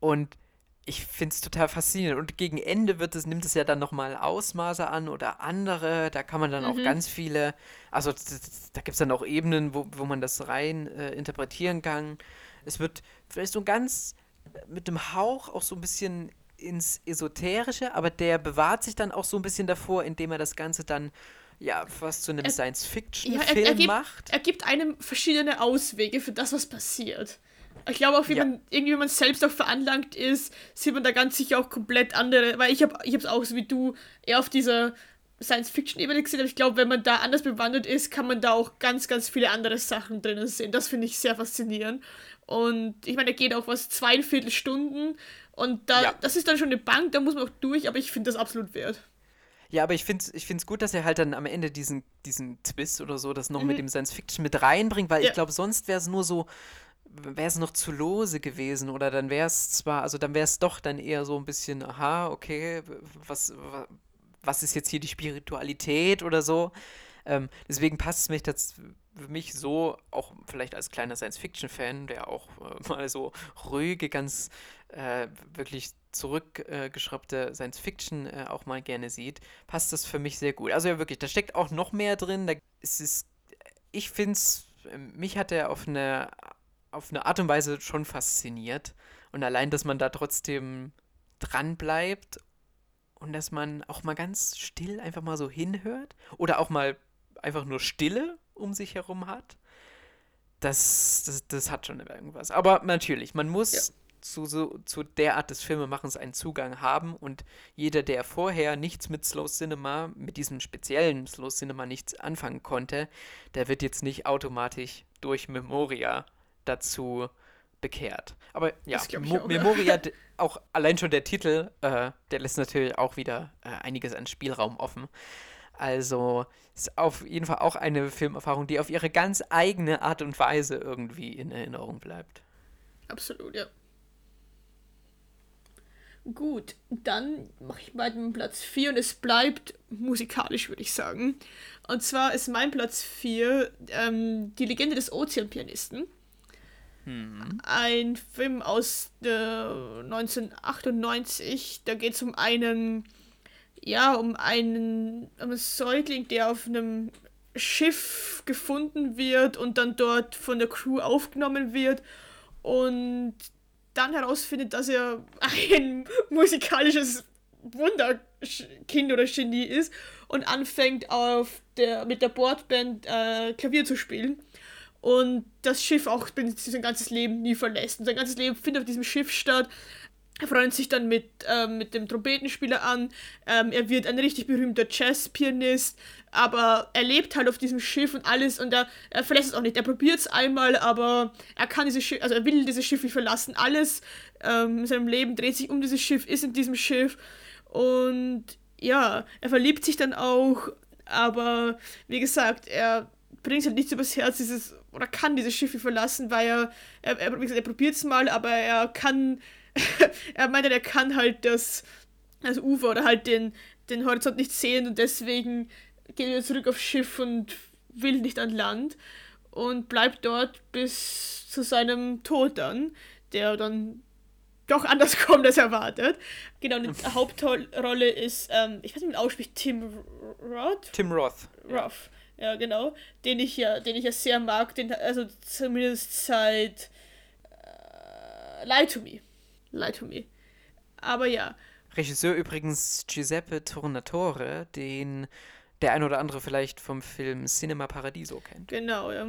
Und ich finde es total faszinierend. Und gegen Ende wird es, nimmt es ja dann nochmal Ausmaße an oder andere. Da kann man dann auch Mhm. ganz viele, also da gibt es dann auch Ebenen, wo, wo man das rein äh, interpretieren kann. Es wird vielleicht so ganz äh, mit dem Hauch auch so ein bisschen ins Esoterische, aber der bewahrt sich dann auch so ein bisschen davor, indem er das Ganze dann ja fast zu einem Science-Fiction-Film Ja, macht. er gibt einem verschiedene Auswege für das, was passiert. Ich glaube auch, wie ja. man irgendwie, wenn man selbst auch veranlangt ist, sieht man da ganz sicher auch komplett andere, weil ich habe ich es auch so wie du eher auf dieser Science-Fiction-Ebene gesehen, aber ich glaube, wenn man da anders bewandert ist, kann man da auch ganz, ganz viele andere Sachen drinnen sehen. Das finde ich sehr faszinierend. Und ich meine, er geht auch was zweieinviertel Stunden und da, ja. das ist dann schon eine Bank, da muss man auch durch, aber ich finde das absolut wert. Ja, aber ich finde es ich gut, dass er halt dann am Ende diesen, diesen Twist oder so, das noch mhm. mit dem Science Fiction mit reinbringt, weil ja. ich glaube, sonst wäre es nur so, wäre es noch zu lose gewesen oder dann wäre es zwar, also dann wäre es doch dann eher so ein bisschen, aha, okay, was, was ist jetzt hier die Spiritualität oder so. Ähm, deswegen passt es mich das für mich so, auch vielleicht als kleiner Science-Fiction-Fan, der auch äh, mal so ruhige, ganz äh, wirklich zurückgeschraubte Science-Fiction äh, auch mal gerne sieht, passt das für mich sehr gut. Also ja, wirklich, da steckt auch noch mehr drin. Da ist es, ich finde es, mich hat er auf eine, auf eine Art und Weise schon fasziniert. Und allein, dass man da trotzdem dran bleibt und dass man auch mal ganz still einfach mal so hinhört oder auch mal einfach nur Stille um sich herum hat, das, das, das hat schon irgendwas. Aber natürlich, man muss ja. zu, so, zu der Art des Filmemachens einen Zugang haben und jeder, der vorher nichts mit Slow Cinema, mit diesem speziellen Slow Cinema nichts anfangen konnte, der wird jetzt nicht automatisch durch Memoria dazu bekehrt. Aber ja, auch, Memoria, auch allein schon der Titel, äh, der lässt natürlich auch wieder äh, einiges an Spielraum offen. Also ist auf jeden Fall auch eine Filmerfahrung, die auf ihre ganz eigene Art und Weise irgendwie in Erinnerung bleibt. Absolut, ja. Gut, dann mache ich mal den Platz 4 und es bleibt musikalisch, würde ich sagen. Und zwar ist mein Platz 4 ähm, Die Legende des Ozeanpianisten. Hm. Ein Film aus äh, 1998. Da geht es um einen ja, um einen, um einen Säugling, der auf einem Schiff gefunden wird und dann dort von der Crew aufgenommen wird und dann herausfindet, dass er ein musikalisches Wunderkind oder Genie ist und anfängt auf der, mit der Bordband äh, Klavier zu spielen und das Schiff auch sein ganzes Leben nie verlässt. Und sein ganzes Leben findet auf diesem Schiff statt. Er freut sich dann mit, ähm, mit dem Trompetenspieler an. Ähm, er wird ein richtig berühmter Jazzpianist, aber er lebt halt auf diesem Schiff und alles und er, er verlässt es auch nicht. Er probiert es einmal, aber er kann dieses Schiff, also er will dieses Schiff nicht verlassen. Alles ähm, in seinem Leben dreht sich um dieses Schiff, ist in diesem Schiff und ja, er verliebt sich dann auch, aber wie gesagt, er bringt halt nichts übers Herz, dieses, oder kann dieses Schiff nicht verlassen, weil er, er, er, er probiert es mal, aber er kann er meinte, er kann halt das, das Ufer oder halt den, den Horizont nicht sehen und deswegen geht er zurück aufs Schiff und will nicht an Land und bleibt dort bis zu seinem Tod dann, der dann doch anders kommt als erwartet. Genau, die Hauptrolle ist, ähm, ich weiß nicht, wie man ausspricht, Tim Roth? Tim Roth. Roth, ja. genau. Den ich ja, den ich ja sehr mag, den, also zumindest seit äh, Lie to Me. Lie to me. Aber ja. Regisseur übrigens Giuseppe Tornatore, den der ein oder andere vielleicht vom Film Cinema Paradiso kennt. Genau, ja.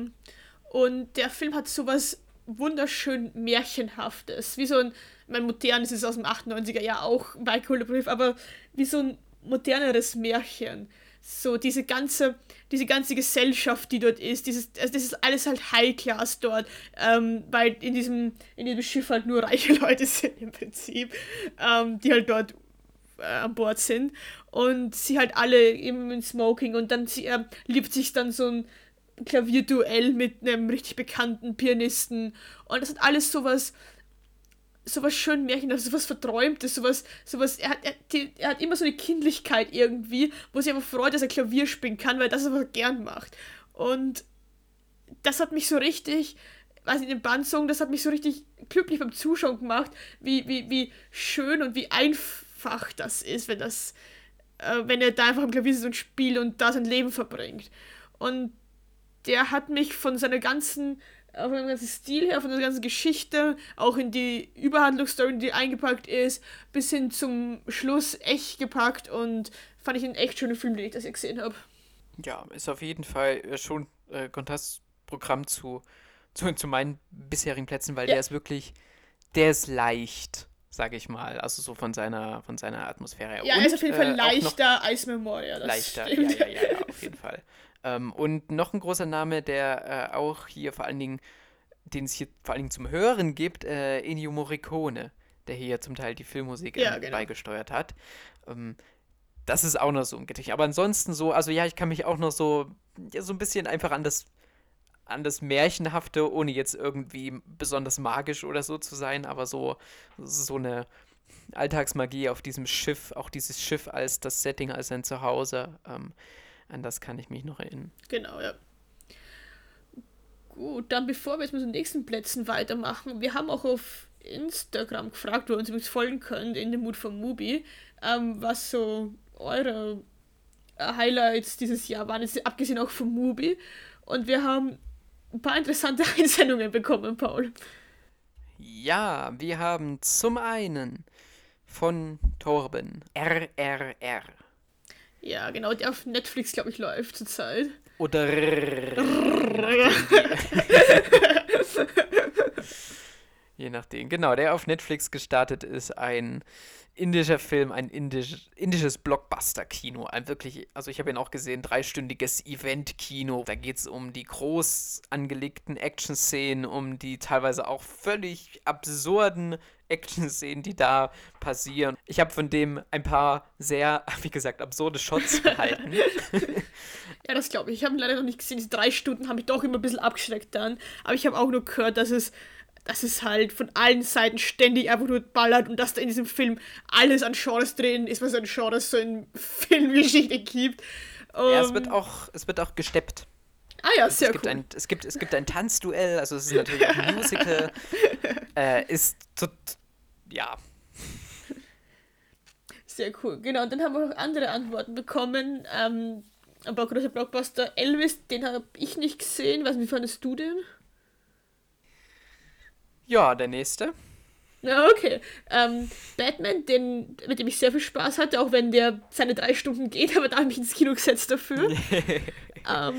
Und der Film hat sowas wunderschön Märchenhaftes. Wie so ein, mein modernes ist aus dem 98er Jahr auch Michael Brief, aber wie so ein moderneres Märchen so diese ganze, diese ganze Gesellschaft, die dort ist, dieses, also das ist alles halt High Class dort, ähm, weil in diesem, in diesem Schiff halt nur reiche Leute sind im Prinzip, ähm, die halt dort äh, an Bord sind. Und sie halt alle eben in Smoking und dann sie, äh, liebt sich dann so ein Klavierduell mit einem richtig bekannten Pianisten. Und das hat alles sowas sowas schön Märchenhaftes, sowas Verträumtes, sowas, sowas, er hat, er, die, er, hat immer so eine Kindlichkeit irgendwie, wo sich einfach freut, dass er Klavier spielen kann, weil das ist, er gern macht. Und das hat mich so richtig, weiß ich, den Bandsong, das hat mich so richtig glücklich beim Zuschauen gemacht, wie, wie, wie schön und wie einfach das ist, wenn das, äh, wenn er da einfach am Klavier sitzt und spielt und da sein Leben verbringt. Und der hat mich von seiner ganzen von dem ganzen Stil her, von der ganzen Geschichte, auch in die Überhandlungsstory, die eingepackt ist, bis hin zum Schluss echt gepackt und fand ich einen echt schönen Film, den ich das gesehen habe. Ja, ist auf jeden Fall äh, schon äh, Kontrastprogramm zu zu, zu meinen bisherigen Plätzen, weil Ja. der ist wirklich, der ist leicht, sage ich mal. Also so von seiner, von seiner Atmosphäre her. Ja, Und, er ist auf jeden äh, Fall noch leichter als Memoria. Das leichter. Stimmt. ja, ja, ja, auf jeden Fall. Ähm, und noch ein großer Name, der äh, auch hier vor allen Dingen, den es hier vor allen Dingen zum Hören gibt, äh, Ennio Morricone, der hier zum Teil die Filmmusik Ja, ähm, genau. beigesteuert hat. Ähm, das ist auch noch so ein Gedicht. Aber ansonsten so, also ja, ich kann mich auch noch so, ja, so ein bisschen einfach an das, an das Märchenhafte, ohne jetzt irgendwie besonders magisch oder so zu sein, aber so, so eine Alltagsmagie auf diesem Schiff, auch dieses Schiff als das Setting, als ein Zuhause, ähm, an das kann ich mich noch erinnern. Genau, ja. Gut, dann bevor wir jetzt mit den nächsten Plätzen weitermachen, wir haben auch auf Instagram gefragt, wo ihr uns übrigens folgen könnt, in dem Mut von Mubi, ähm, was so eure äh, Highlights dieses Jahr waren, jetzt abgesehen auch von Mubi. Und wir haben ein paar interessante Einsendungen bekommen, Paul. Ja, wir haben zum einen von Torben RRR Ja, genau, der auf Netflix, glaube ich, läuft zurzeit. oder Je nachdem, genau, der auf Netflix gestartet ist, ein indischer Film, ein indisch, indisches Blockbuster-Kino. Ein wirklich, also ich habe ihn auch gesehen, dreistündiges Event-Kino. Da geht es um die groß angelegten Action-Szenen, um die teilweise auch völlig absurden Action-Szenen, die da passieren. Ich habe von dem ein paar sehr, wie gesagt, absurde Shots behalten. Ja, das glaube ich. Ich habe ihn leider noch nicht gesehen. Diese drei Stunden haben mich doch immer ein bisschen abgeschreckt dann. Aber ich habe auch nur gehört, dass es, dass es halt von allen Seiten ständig einfach nur ballert und dass da in diesem Film alles an Genres drin ist, was an Genres so in Filmgeschichte gibt. ja, es Ähm, wird auch, es wird auch gesteppt. ah ja, sehr es, gibt cool. ein, es, gibt, es gibt ein Tanzduell, also es ist natürlich auch ein Musical. äh, ist tot, ja, Sehr cool. Genau, und dann haben wir noch andere Antworten bekommen. Ähm, ein paar große Blockbuster. Elvis, den habe ich nicht gesehen. Was, wie fandest du den? Ja, der nächste. Ja, okay. Ähm, Batman, den, mit dem ich sehr viel Spaß hatte, auch wenn der seine drei Stunden geht, aber da habe ich mich ins Kino gesetzt dafür. ähm,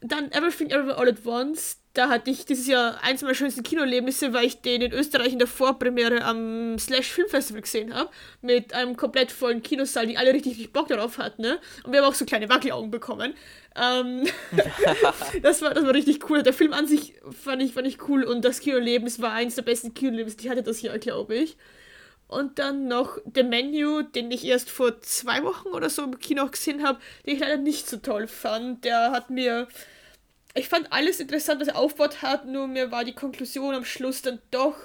dann Everything Everywhere All at Once. Da hatte ich dieses Jahr eins meiner schönsten Kinoerlebnisse, weil ich den in Österreich in der Vorpremiere am Slash Film Festival gesehen habe. Mit einem komplett vollen Kinosaal, die alle richtig, richtig Bock darauf hatten. Ne? Und wir haben auch so kleine Wackelaugen bekommen. Ähm, das, war, das war richtig cool. Der Film an sich fand ich, fand ich cool und das Kinoerlebnis war eins der besten Kinoerlebnisse, die ich hatte das Jahr, glaube ich. Und dann noch The Menu, den ich erst vor zwei Wochen oder so im Kino gesehen habe, den ich leider nicht so toll fand. Der hat mir. Ich fand alles interessant, was er aufgebaut hat, nur mir war die Konklusion am Schluss dann doch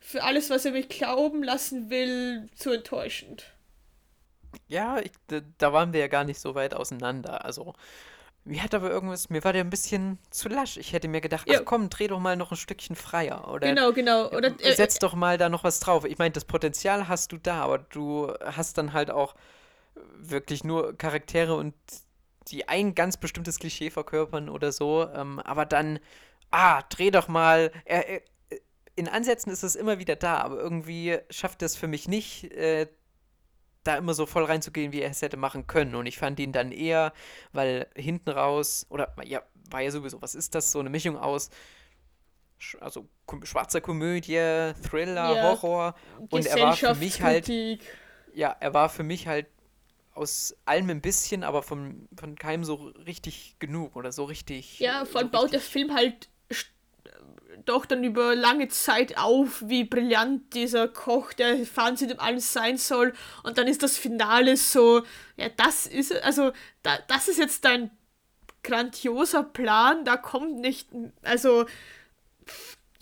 für alles, was er mich glauben lassen will, zu enttäuschend. Ja, ich, da, waren wir ja gar nicht so weit auseinander. Also, mir hat aber irgendwas, mir war der ein bisschen zu lasch. Ich hätte mir gedacht, Ja. ach komm, dreh doch mal noch ein Stückchen freier. Oder Genau, genau. Oder, äh, setz doch mal da noch was drauf. Ich meine, das Potenzial hast du da, aber du hast dann halt auch wirklich nur Charaktere und die ein ganz bestimmtes Klischee verkörpern oder so. Ähm, aber dann, ah, dreh doch mal. Er, in Ansätzen ist es immer wieder da, aber irgendwie schafft es für mich nicht, äh, da immer so voll reinzugehen, wie er es hätte machen können. Und ich fand ihn dann eher, weil hinten raus, oder ja, war ja sowieso, was ist das? So eine Mischung aus, also schwarzer Komödie, Thriller, Ja, Horror. Und er war für mich halt, ja, er war für mich halt aus allem ein bisschen, aber von, von keinem so richtig genug oder so richtig. Ja, vor allem so baut der Film halt doch dann über lange Zeit auf, wie brillant dieser Koch, der Fazit im alles sein soll. Und dann ist das Finale so, ja, das ist, also, da, das ist jetzt dein grandioser Plan, da kommt nicht, also,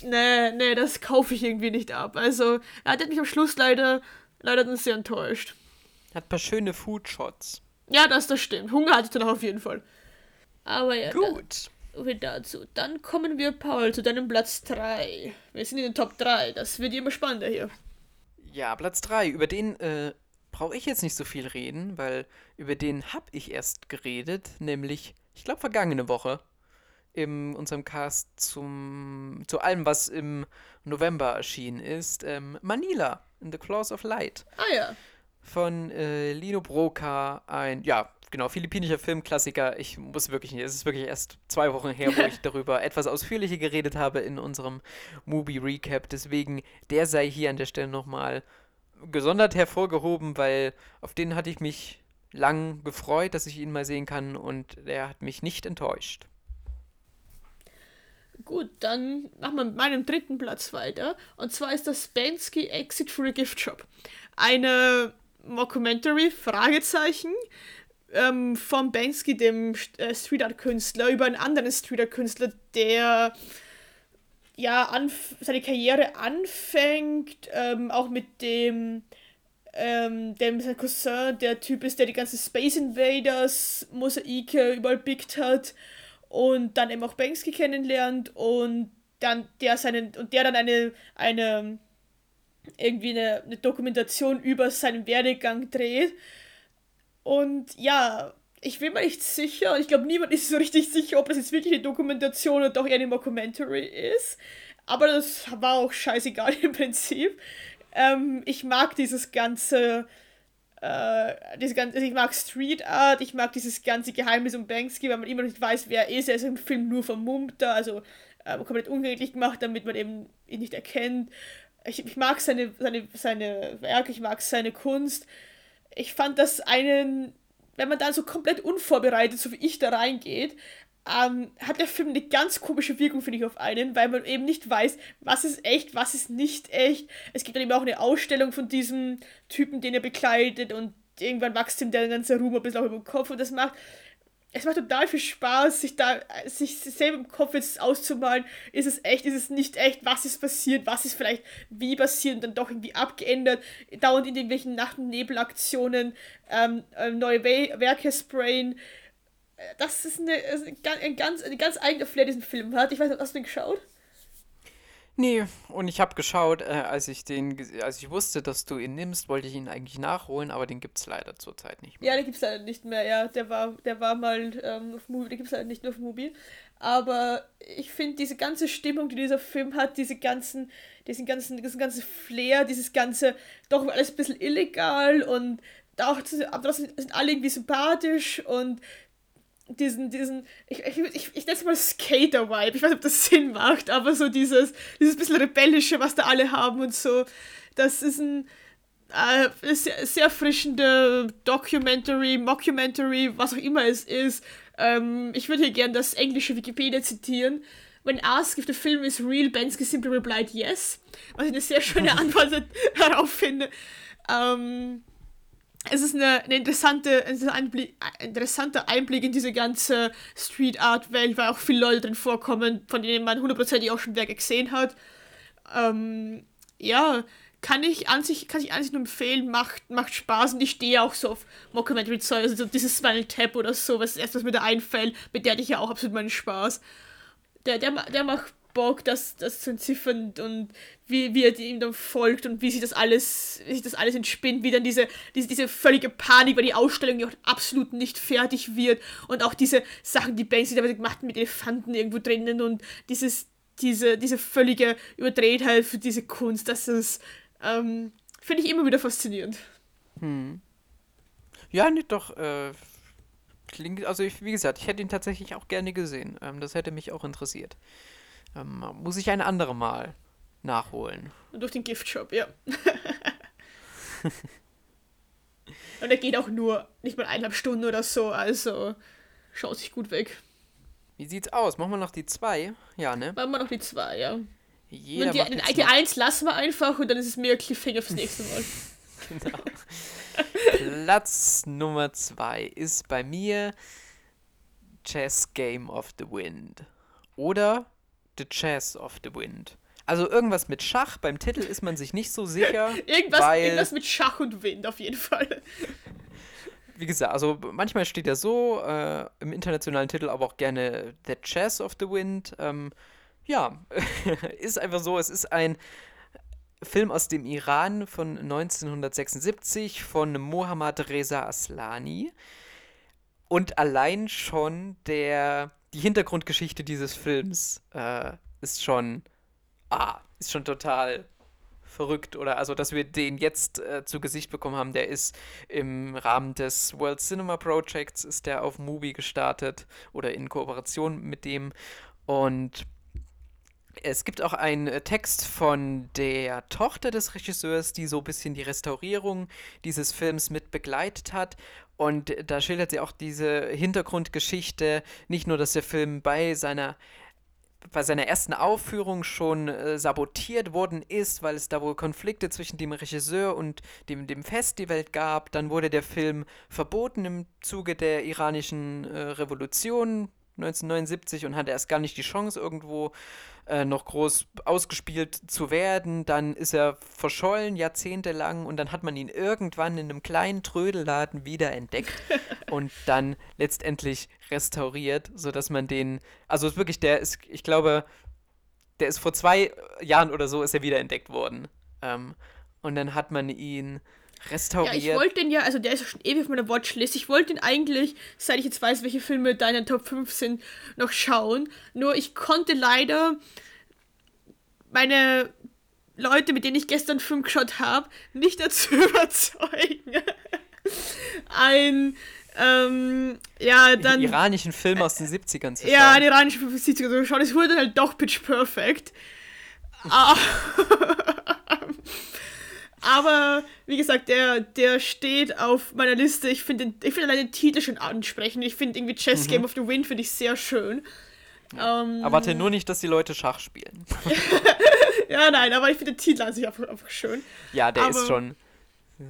nee, nee, das kaufe ich irgendwie nicht ab. Also, er hat mich am Schluss leider, leider dann sehr enttäuscht. Hat ein paar schöne Foodshots. Ja, das, das stimmt. Hunger hatte ich dann auf jeden Fall. Aber ja, da- Gut. wir dazu. Dann kommen wir, Paul, zu deinem Platz 3. Wir sind in den Top 3. Das wird immer spannender hier. Ja, Platz 3. Über den äh, brauche ich jetzt nicht so viel reden, weil über den habe ich erst geredet, nämlich, ich glaube, vergangene Woche in unserem Cast zum, zu allem, was im November erschienen ist. Ähm, Manila, in the Claws of Light Ah ja. Von äh, Lino Broca, ein, ja, genau, philippinischer Filmklassiker. Ich muss wirklich nicht, es ist wirklich erst zwei Wochen her, wo ich darüber etwas ausführlicher geredet habe in unserem Movie Recap. Deswegen, der sei hier an der Stelle nochmal gesondert hervorgehoben, weil auf den hatte ich mich lang gefreut, dass ich ihn mal sehen kann und der hat mich nicht enttäuscht. Gut, dann machen wir mit meinem dritten Platz weiter. Und zwar ist das Bansky Exit for a Gift Shop. Eine Mockumentary, Fragezeichen, ähm, von Banksy, dem äh, Street Art Künstler, über einen anderen Street Art Künstler, der ja seine Karriere anfängt, ähm, auch mit dem ähm, dem sein Cousin der Typ ist, der die ganzen Space Invaders Mosaike überall pickt hat und dann eben auch Banksy kennenlernt und dann der seinen und der dann eine eine irgendwie eine, eine Dokumentation über seinen Werdegang dreht und ja, ich bin mir nicht sicher, ich glaube, niemand ist so richtig sicher, ob das jetzt wirklich eine Dokumentation oder doch eher eine Mockumentary ist. Aber das war auch scheißegal im Prinzip. Ähm, ich mag dieses ganze, äh, diese ganze, ich mag Street Art, ich mag dieses ganze Geheimnis um Banksy, weil man immer noch nicht weiß, wer er ist. Er ist im Film nur vermummt da, also äh, komplett unredlich gemacht, damit man eben ihn nicht erkennt. Ich, ich mag seine, seine, seine Werke, ich mag seine Kunst ich fand das einen, wenn man da so komplett unvorbereitet, so wie ich da reingeht, ähm, hat der Film eine ganz komische Wirkung, finde ich, auf einen, weil man eben nicht weiß, was ist echt, was ist nicht echt. Es gibt dann eben auch eine Ausstellung von diesem Typen, den er bekleidet und irgendwann wächst ihm der ganze Ruhm ein bisschen auch über den Kopf und das macht es macht total viel Spaß, sich da, sich selber im Kopf jetzt auszumalen, ist es echt, ist es nicht echt, was ist passiert, was ist vielleicht wie passiert und dann doch irgendwie abgeändert, dauernd in irgendwelchen Nacht- und Nebelaktionen ähm, äh, neue We Werke sprayen. Äh, das ist eine, ein ganz, eine ganz eigene Flair, diesen Film hat. Ich weiß nicht, hast du den geschaut? Nee, und ich habe geschaut, äh, als ich den, als ich wusste, dass du ihn nimmst, wollte ich ihn eigentlich nachholen, aber den gibt es leider zurzeit nicht mehr. Ja, den gibt es leider nicht mehr, ja. Der war, der war mal ähm, auf Movie, den gibt es leider nicht nur auf Mobil. Aber ich finde diese ganze Stimmung, die dieser Film hat, diese ganzen, diesen ganzen, diesen ganzen Flair, dieses ganze, doch alles ein bisschen illegal und auch, sind alle irgendwie sympathisch und diesen, diesen, ich, ich, ich, ich nenne es mal Skater-Vibe. Ich weiß nicht, ob das Sinn macht, aber so dieses, dieses bisschen rebellische, was da alle haben und so. Das ist ein äh, sehr, sehr frischende Documentary, Mockumentary, was auch immer es ist. Ähm, ich würde hier gerne das englische Wikipedia zitieren. When asked if the film is real, Bensky simply replied yes. Was ich eine sehr schöne Antwort darauf finde. Ähm, es ist eine, eine interessante, ein Einblick, interessanter Einblick in diese ganze Street Art Welt, weil auch viele Leute drin vorkommen, von denen man hundertprozentig auch schon Werke gesehen hat. Ähm, ja, kann ich an sich, kann ich an sich nur empfehlen, macht, macht Spaß und ich stehe auch so auf Mockumentary Zeug, also so dieses Spinal Tap oder so, was erst was mir da einfällt, mit der hatte ich ja auch absolut meinen Spaß. Der, der, der macht Bock, das, das zu entziffern und wie, wie er ihm dann folgt und wie sich das alles, sich das alles entspinnt, wie dann diese, diese, diese völlige Panik, weil die Ausstellung ja auch absolut nicht fertig wird und auch diese Sachen, die Banksy dabei gemacht mit Elefanten irgendwo drinnen und dieses, diese, diese völlige Überdrehtheit für diese Kunst, das ist, ähm, finde ich immer wieder faszinierend. Hm. Ja, nicht doch, äh, klingt, also ich, wie gesagt, ich hätte ihn tatsächlich auch gerne gesehen. Ähm, das hätte mich auch interessiert. Ähm, muss ich ein anderes Mal nachholen. Und durch den Giftshop, ja. Und er geht auch nur nicht mal eineinhalb Stunden oder so, also schaut sich gut weg. Wie sieht's aus? Machen wir noch die zwei? Ja, ne? Machen wir noch die zwei, ja. Jeder und die, die, die eins lassen wir einfach und dann ist es mehr Cliffhanger fürs nächste Mal. genau. Platz Nummer zwei ist bei mir Chess Game of the Wind. Oder The Chess of the Wind. Also irgendwas mit Schach, beim Titel ist man sich nicht so sicher. irgendwas, weil, irgendwas mit Schach und Wind auf jeden Fall. Wie gesagt, also manchmal steht er so äh, im internationalen Titel, aber auch gerne The Chess of the Wind. Ähm, ja, ist einfach so, es ist ein Film aus dem Iran von 1976 von Mohammad Reza Aslani. Und allein schon der die Hintergrundgeschichte dieses Films äh, ist schon, ah, ist schon total verrückt. Oder also, dass wir den jetzt äh, zu Gesicht bekommen haben, der ist im Rahmen des World Cinema Projects, ist der auf Mubi gestartet oder in Kooperation mit dem. Und es gibt auch einen äh, Text von der Tochter des Regisseurs, die so ein bisschen die Restaurierung dieses Films mit begleitet hat. Und da schildert sie auch diese Hintergrundgeschichte, nicht nur, dass der Film bei seiner bei seiner ersten Aufführung schon äh, sabotiert worden ist, weil es da wohl Konflikte zwischen dem Regisseur und dem, dem Festival gab. Dann wurde der Film verboten im Zuge der iranischen äh, Revolution 1979 und hatte erst gar nicht die Chance, irgendwo äh, noch groß ausgespielt zu werden. Dann ist er verschollen, jahrzehntelang, und dann hat man ihn irgendwann in einem kleinen Trödelladen wieder entdeckt und dann letztendlich restauriert, sodass man den, also wirklich, der ist, ich glaube, der ist vor zwei Jahren oder so ist er wieder entdeckt worden. Ähm, und dann hat man ihn restauriert. Ja, ich wollte den ja, also der ist schon ewig auf meiner Watchlist. Ich wollte den eigentlich, seit ich jetzt weiß, welche Filme da in den Top 5 sind, noch schauen. Nur ich konnte leider meine Leute, mit denen ich gestern Film geschaut habe, nicht dazu überzeugen. Ein ähm, ja, dann. Den iranischen Film aus den 70ern zu schauen. Ja, den iranischen Film aus den 70ern zu schauen. Es wurde halt doch Pitch Perfect. Aber wie gesagt, der, der steht auf meiner Liste. Ich finde ich find allein den Titel schon ansprechend. Ich finde irgendwie Chess mhm. Game of the Wind finde ich sehr schön. Ja. Ähm, Erwarte nur nicht, dass die Leute Schach spielen. ja, nein, aber ich finde den Titel an sich einfach, einfach schön. Ja, der aber, ist schon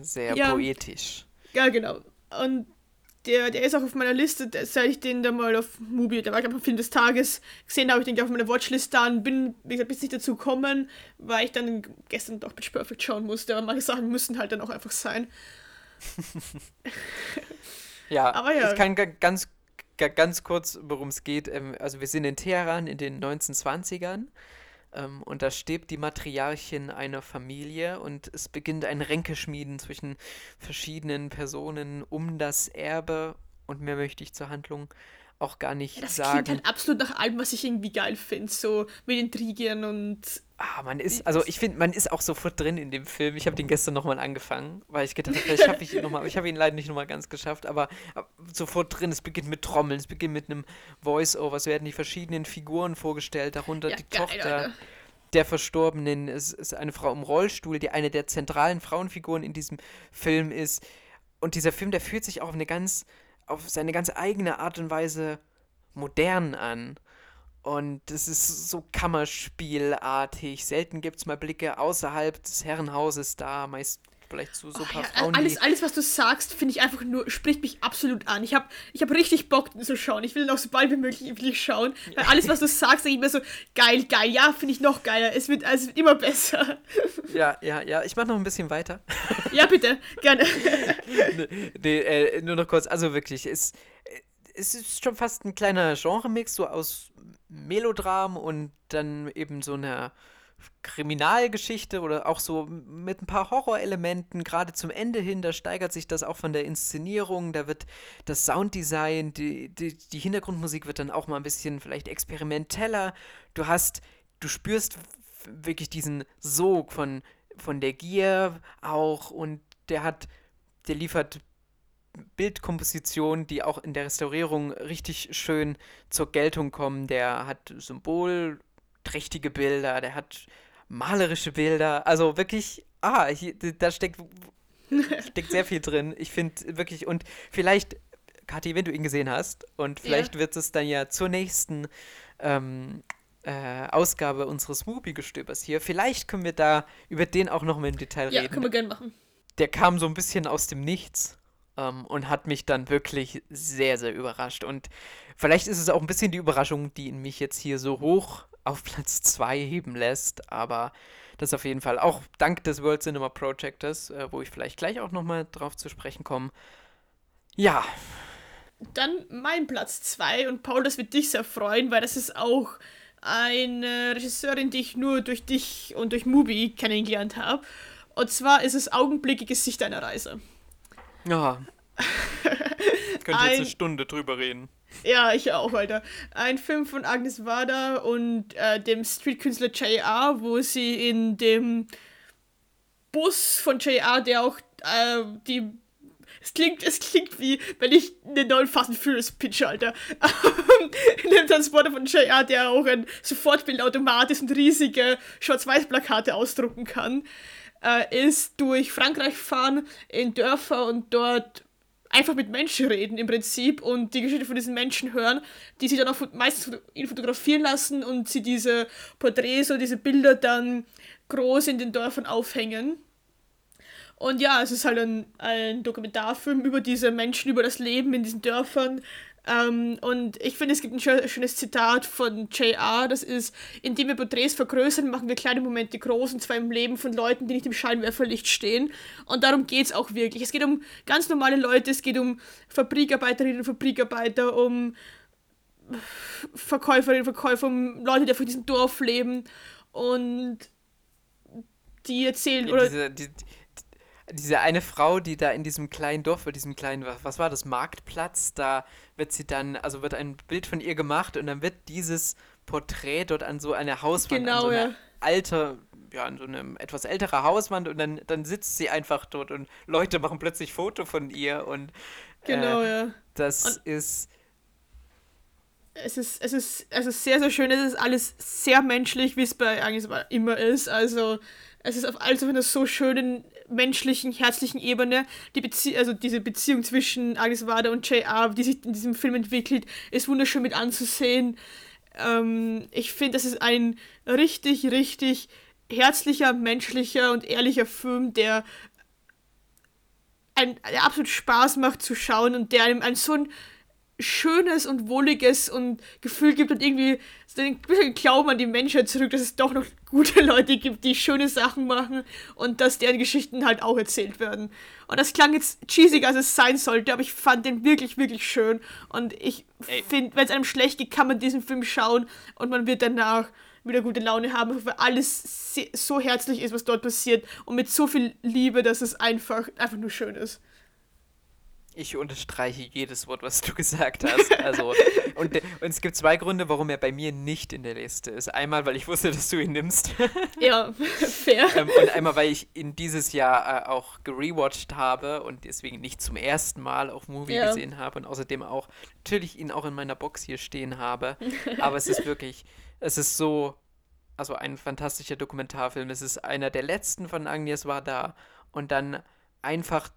sehr ja, poetisch. Ja, genau. Und der, der ist auch auf meiner Liste, seit ich den da mal auf Mubi, der war glaube ich Film des Tages gesehen habe, ich den auf meiner Watchlist da und bin, wie gesagt, bis nicht dazu gekommen, weil ich dann gestern doch Pitch Perfect schauen musste, aber manche Sachen müssen halt dann auch einfach sein. ja, aber ja, ich kann ganz, ganz kurz, worum es geht. Ähm, also wir sind in Teheran in den 1920ern ähm, und da stirbt die Matriarchin einer Familie und es beginnt ein Ränkeschmieden zwischen verschiedenen Personen um das Erbe und mehr möchte ich zur Handlung auch gar nicht das sagen. Das klingt halt absolut nach allem, was ich irgendwie geil finde, so mit Intrigien und. Ah, man ist, also ich finde, man ist auch sofort drin in dem Film. Ich habe den gestern nochmal angefangen, weil ich gedacht habe, vielleicht schaffe ich ihn nochmal. Ich habe ihn leider nicht nochmal ganz geschafft, aber sofort drin. Es beginnt mit Trommeln, es beginnt mit einem Voice-Over, es werden die verschiedenen Figuren vorgestellt, darunter ja, die geil, Tochter. Alter der Verstorbenen. Es ist eine Frau im Rollstuhl, die eine der zentralen Frauenfiguren in diesem Film ist. Und dieser Film, der fühlt sich auch auf eine ganz auf seine ganz eigene Art und Weise modern an. Und es ist so Kammerspielartig. Selten gibt es mal Blicke außerhalb des Herrenhauses da, meist vielleicht zu so ein paar oh, ja, Frauen. Alles, alles, was du sagst, finde ich einfach nur, spricht mich absolut an. Ich habe ich hab richtig Bock zu schauen. Ich will noch so bald wie möglich schauen. Weil alles, was du sagst, denke ich mir so, geil, geil, ja, finde ich noch geiler. Es wird, also es wird immer besser. Ja, ja, ja. Ich mache noch ein bisschen weiter. Ja, bitte, gerne. nee, nee äh, nur noch kurz, also wirklich, es, es ist schon fast ein kleiner Genremix, so aus Melodram und dann eben so einer Kriminalgeschichte oder auch so mit ein paar Horrorelementen, gerade zum Ende hin, da steigert sich das auch von der Inszenierung, da wird das Sounddesign, die, die, die Hintergrundmusik wird dann auch mal ein bisschen vielleicht experimenteller. Du hast, du spürst wirklich diesen Sog von, von der Gier auch und der hat, der liefert Bildkompositionen, die auch in der Restaurierung richtig schön zur Geltung kommen. Der hat symbolträchtige Bilder, der hat malerische Bilder. Also wirklich, ah, hier, da steckt, steckt sehr viel drin. Ich finde wirklich, und vielleicht, Kathi, wenn du ihn gesehen hast, und vielleicht ja. wird es dann ja zur nächsten ähm, äh, Ausgabe unseres Movie-Gestöbers hier, vielleicht können wir da über den auch noch mal im Detail ja, reden. Ja, können wir gerne machen. Der kam so ein bisschen aus dem Nichts. Um, ähm, und hat mich dann wirklich sehr, sehr überrascht. Und vielleicht ist es auch ein bisschen die Überraschung, die mich jetzt hier so hoch auf Platz 2 heben lässt, aber das auf jeden Fall auch dank des World Cinema Projectors, äh, wo ich vielleicht gleich auch nochmal drauf zu sprechen komme. Ja. Dann mein Platz 2 und Paul, das wird dich sehr freuen, weil das ist auch eine Regisseurin, die ich nur durch dich und durch Mubi kennengelernt habe. Und zwar ist es Augenblicke Gesicht einer Reise. Ja. ich könnte jetzt eine Stunde drüber reden. Ja, ich auch, Alter. Ein Film von Agnes Varda und äh, dem Streetkünstler J.R., wo sie in dem Bus von JR, der auch äh, die es klingt, es klingt wie, wenn ich einen neuen Fast and Furious pitch, Alter. In dem Transporter von JR, der auch ein Sofortbildautomat ist und riesige Schwarz-Weiß-Plakate ausdrucken kann, äh, ist durch Frankreich fahren in Dörfer und dort einfach mit Menschen reden im Prinzip und die Geschichte von diesen Menschen hören, die sie dann auch meistens ihn fotografieren lassen und sie diese Porträts oder diese Bilder dann groß in den Dörfern aufhängen. Und ja, es ist halt ein, ein Dokumentarfilm über diese Menschen, über das Leben in diesen Dörfern. Ähm, und ich finde, es gibt ein schönes Zitat von JR, das ist, indem wir Porträts vergrößern, machen wir kleine Momente groß, und zwar im Leben von Leuten, die nicht im Scheinwerferlicht stehen. Und darum geht es auch wirklich. Es geht um ganz normale Leute, es geht um Fabrikarbeiterinnen und Fabrikarbeiter, um Verkäuferinnen und Verkäufer, um Leute, die von diesem Dorf leben. Und die erzählen, oder... Diese, die, diese eine Frau, die da in diesem kleinen Dorf, bei diesem kleinen, was war das, Marktplatz, da wird sie dann, also wird ein Bild von ihr gemacht und dann wird dieses Porträt dort an so einer Hauswand, genau, an so einer ja. alte, ja, an so einem etwas ältere Hauswand und dann, dann sitzt sie einfach dort und Leute machen plötzlich Foto von ihr und genau, äh, ja. Das und ist es ist, es ist, es ist sehr, sehr schön. Es ist alles sehr menschlich, wie es bei eigentlich immer ist. Also es ist auf alles auf einer so schönen menschlichen, herzlichen Ebene. Die Bezie also diese Beziehung zwischen Agnes Wada und JR, die sich in diesem Film entwickelt, ist wunderschön mit anzusehen. Ähm, ich finde, das ist ein richtig, richtig herzlicher, menschlicher und ehrlicher Film, der, ein, der absolut Spaß macht zu schauen und der einem ein so ein schönes und wohliges und Gefühl gibt und irgendwie so ein bisschen Glauben an die Menschheit zurück, dass es doch noch gute Leute gibt, die schöne Sachen machen und dass deren Geschichten halt auch erzählt werden. Und das klang jetzt cheesy, als es sein sollte, aber ich fand den wirklich, wirklich schön. Und ich finde, wenn es einem schlecht geht, kann man diesen Film schauen und man wird danach wieder gute Laune haben, weil alles so herzlich ist, was dort passiert und mit so viel Liebe, dass es einfach, einfach nur schön ist. Ich unterstreiche jedes Wort, was du gesagt hast. Also, und, und es gibt zwei Gründe, warum er bei mir nicht in der Liste ist. Einmal, weil ich wusste, dass du ihn nimmst. Ja, fair. ähm, und einmal, weil ich ihn dieses Jahr äh, auch gerewatcht habe und deswegen nicht zum ersten Mal auf Movie ja. gesehen habe und außerdem auch natürlich ihn auch in meiner Box hier stehen habe. Aber es ist wirklich, es ist so, also ein fantastischer Dokumentarfilm. Es ist einer der letzten von Agnes war da und dann einfach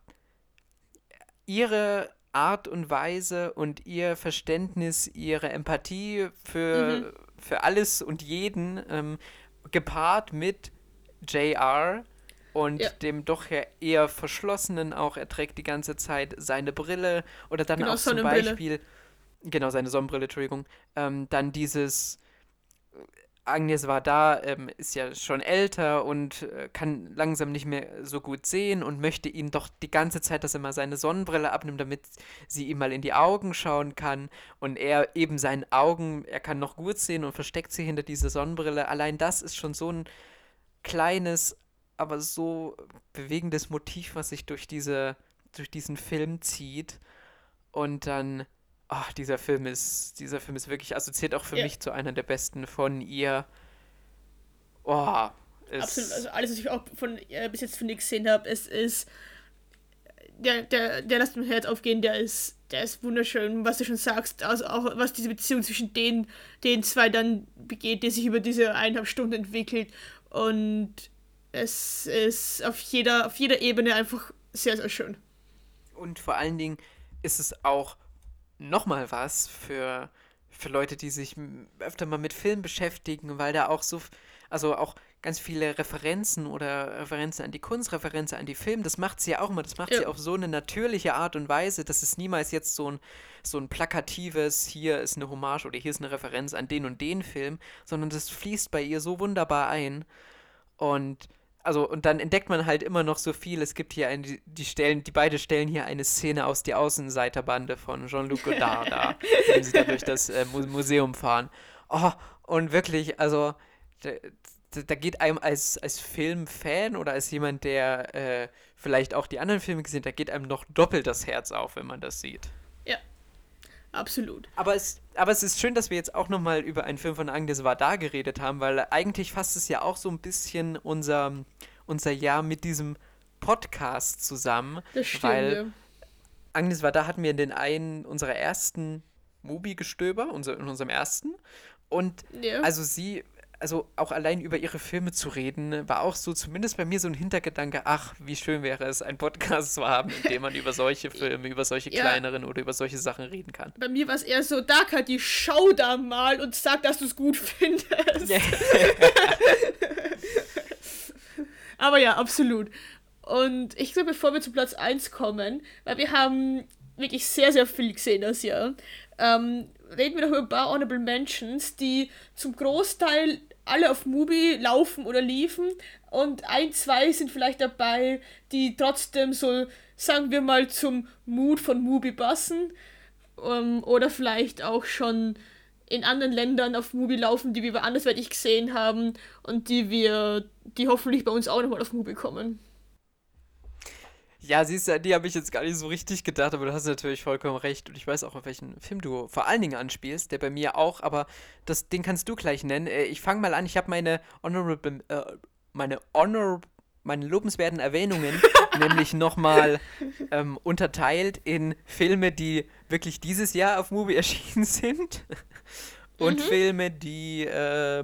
ihre Art und Weise und ihr Verständnis, ihre Empathie für, mhm. für alles und jeden ähm, gepaart mit JR und ja. dem doch eher verschlossenen auch, er trägt die ganze Zeit seine Brille oder dann genau, auch zum Beispiel, genau, seine Sonnenbrille, Entschuldigung, ähm, dann dieses Agnes war da, ähm, ist ja schon älter und äh, kann langsam nicht mehr so gut sehen und möchte ihn doch die ganze Zeit, dass er mal seine Sonnenbrille abnimmt, damit sie ihm mal in die Augen schauen kann. Und er eben seinen Augen, er kann noch gut sehen und versteckt sie hinter dieser Sonnenbrille. Allein das ist schon so ein kleines, aber so bewegendes Motiv, was sich durch, diese, durch diesen Film zieht. Und dann ach, dieser Film ist, dieser Film ist wirklich assoziiert auch für ja. mich zu einer der besten von ihr. Oh, Absolut, also alles, was ich auch von äh, bis jetzt von ihr gesehen habe, es ist der, der, der lässt mein Herz aufgehen, der ist, der ist wunderschön, was du schon sagst, also auch was diese Beziehung zwischen den, den zwei dann begeht, die sich über diese eineinhalb Stunden entwickelt und es ist auf jeder, auf jeder Ebene einfach sehr, sehr schön. Und vor allen Dingen ist es auch nochmal was für, für Leute, die sich öfter mal mit Film beschäftigen, weil da auch so, also auch ganz viele Referenzen oder Referenzen an die Kunst, Referenzen an die Film, das macht sie ja auch immer, das macht ja. sie auf so eine natürliche Art und Weise, dass es niemals jetzt so ein, so ein plakatives, hier ist eine Hommage oder hier ist eine Referenz an den und den Film, sondern das fließt bei ihr so wunderbar ein und also und dann entdeckt man halt immer noch so viel. Es gibt hier ein, die, stellen, die beide stellen hier eine Szene aus die Außenseiterbande von Jean-Luc Godard da, wenn sie da durch das äh, Museum fahren. Oh, und wirklich, also da, da, geht einem als, als Filmfan oder als jemand, der äh, vielleicht auch die anderen Filme gesehen hat, da geht einem noch doppelt das Herz auf, wenn man das sieht. Absolut. Aber es, aber es ist schön, dass wir jetzt auch nochmal über einen Film von Agnes Varda geredet haben, weil eigentlich fasst es ja auch so ein bisschen unser, unser Jahr mit diesem Podcast zusammen. Das stimmt, weil ja. Agnes war da, hatten wir in den einen unserer ersten Mubi-Gestöber, unser, in unserem ersten. Und Ja. also sie, also auch allein über ihre Filme zu reden, war auch so zumindest bei mir so ein Hintergedanke, ach, wie schön wäre es, einen Podcast zu haben, in dem man über solche Filme, über solche Ja. kleineren oder über solche Sachen reden kann. Bei mir war es eher so, da kann die schau da mal und sag, dass du es gut findest. Aber ja, absolut. Und ich glaube, bevor wir zu Platz 1 kommen, weil wir haben wirklich sehr, sehr viel gesehen das Jahr, ähm, reden wir noch über ein paar Honorable Mentions, die zum Großteil alle auf Mubi laufen oder liefen und ein, zwei sind vielleicht dabei, die trotzdem so, sagen wir mal, zum Mood von Mubi passen ähm, oder vielleicht auch schon in anderen Ländern auf Mubi laufen, die wir andersweitig gesehen haben und die wir, die hoffentlich bei uns auch nochmal auf Mubi kommen. Ja, siehst du, die habe ich jetzt gar nicht so richtig gedacht, aber du hast natürlich vollkommen recht. Und ich weiß auch, auf welchen Film du vor allen Dingen anspielst, der bei mir auch, aber das, den kannst du gleich nennen. Äh, Ich fange mal an, ich habe meine honorable, äh, meine honor, meine lobenswerten Erwähnungen nämlich nochmal ähm, unterteilt in Filme, die wirklich dieses Jahr auf Movie erschienen sind und Filme, die äh,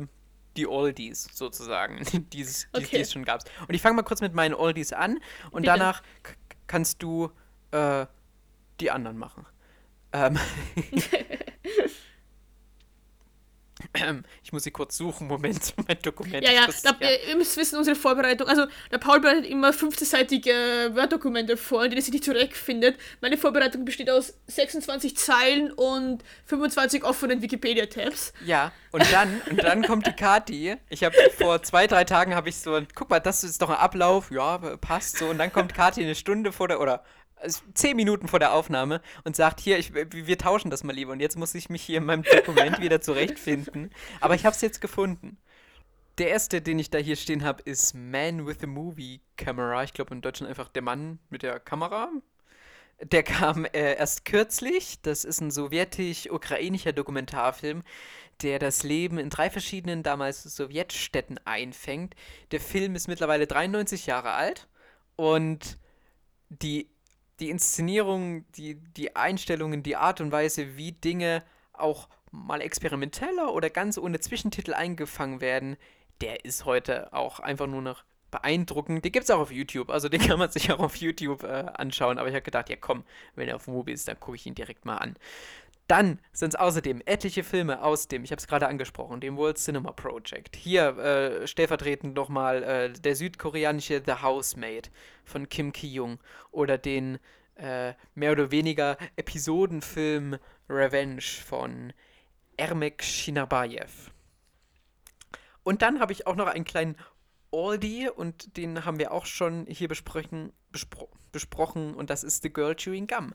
die Oldies sozusagen, die es die, Okay. die es schon gab. Und ich fange mal kurz mit meinen Oldies an und Bitte. danach kannst du äh, die anderen machen. Ähm, ich muss sie kurz suchen, Moment, mein Dokument. Ja, ja, da, ihr müsst wissen, unsere Vorbereitung, also der Paul bereitet immer 15-seitige Word-Dokumente vor, in denen er sich nicht zurechtfindet. Meine Vorbereitung besteht aus 26 Zeilen und 25 offenen Wikipedia-Tabs. Ja, und dann, und dann kommt die Kati. Ich habe vor zwei, drei Tagen habe ich so, guck mal, das ist doch ein Ablauf, ja, passt so. Und dann kommt Kati eine Stunde vor der, oder zehn Minuten vor der Aufnahme und sagt, hier, ich, wir tauschen das mal lieber. Und jetzt muss ich mich hier in meinem Dokument wieder zurechtfinden. Aber ich habe es jetzt gefunden. Der erste, den ich da hier stehen habe, ist Man with a Movie Camera. Ich glaube in Deutschland einfach der Mann mit der Kamera. Der kam äh, erst kürzlich. Das ist ein sowjetisch-ukrainischer Dokumentarfilm, der das Leben in drei verschiedenen damals Sowjetstädten einfängt. Der Film ist mittlerweile 93 Jahre alt und die, die Inszenierung, die, die Einstellungen, die Art und Weise, wie Dinge auch mal experimenteller oder ganz ohne Zwischentitel eingefangen werden, der ist heute auch einfach nur noch beeindruckend. Den gibt es auch auf YouTube, also den kann man sich auch auf YouTube äh, anschauen. Aber ich habe gedacht, ja komm, wenn er auf Mobi ist, dann gucke ich ihn direkt mal an. Dann sind es außerdem etliche Filme aus dem, ich habe es gerade angesprochen, dem World Cinema Project. Hier äh, stellvertretend nochmal äh, der südkoreanische The Housemaid von Kim Ki-young oder den äh, mehr oder weniger Episodenfilm Revenge von Ermek Shinabayev. Und dann habe ich auch noch einen kleinen Oldie und den haben wir auch schon hier besprechen, bespro besprochen und das ist The Girl Chewing Gum.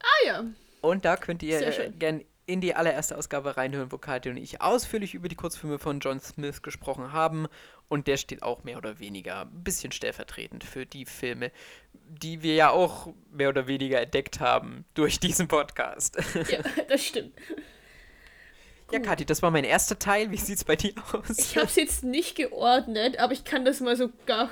Ah ja, Und da könnt ihr äh, schön. gern in die allererste Ausgabe reinhören, wo Katja und ich ausführlich über die Kurzfilme von John Smith gesprochen haben. Und der steht auch mehr oder weniger ein bisschen stellvertretend für die Filme, die wir ja auch mehr oder weniger entdeckt haben durch diesen Podcast. ja, das stimmt. ja, Kathi, das war mein erster Teil. Wie sieht's bei dir aus? Ich habe es jetzt nicht geordnet, aber ich kann das mal so gar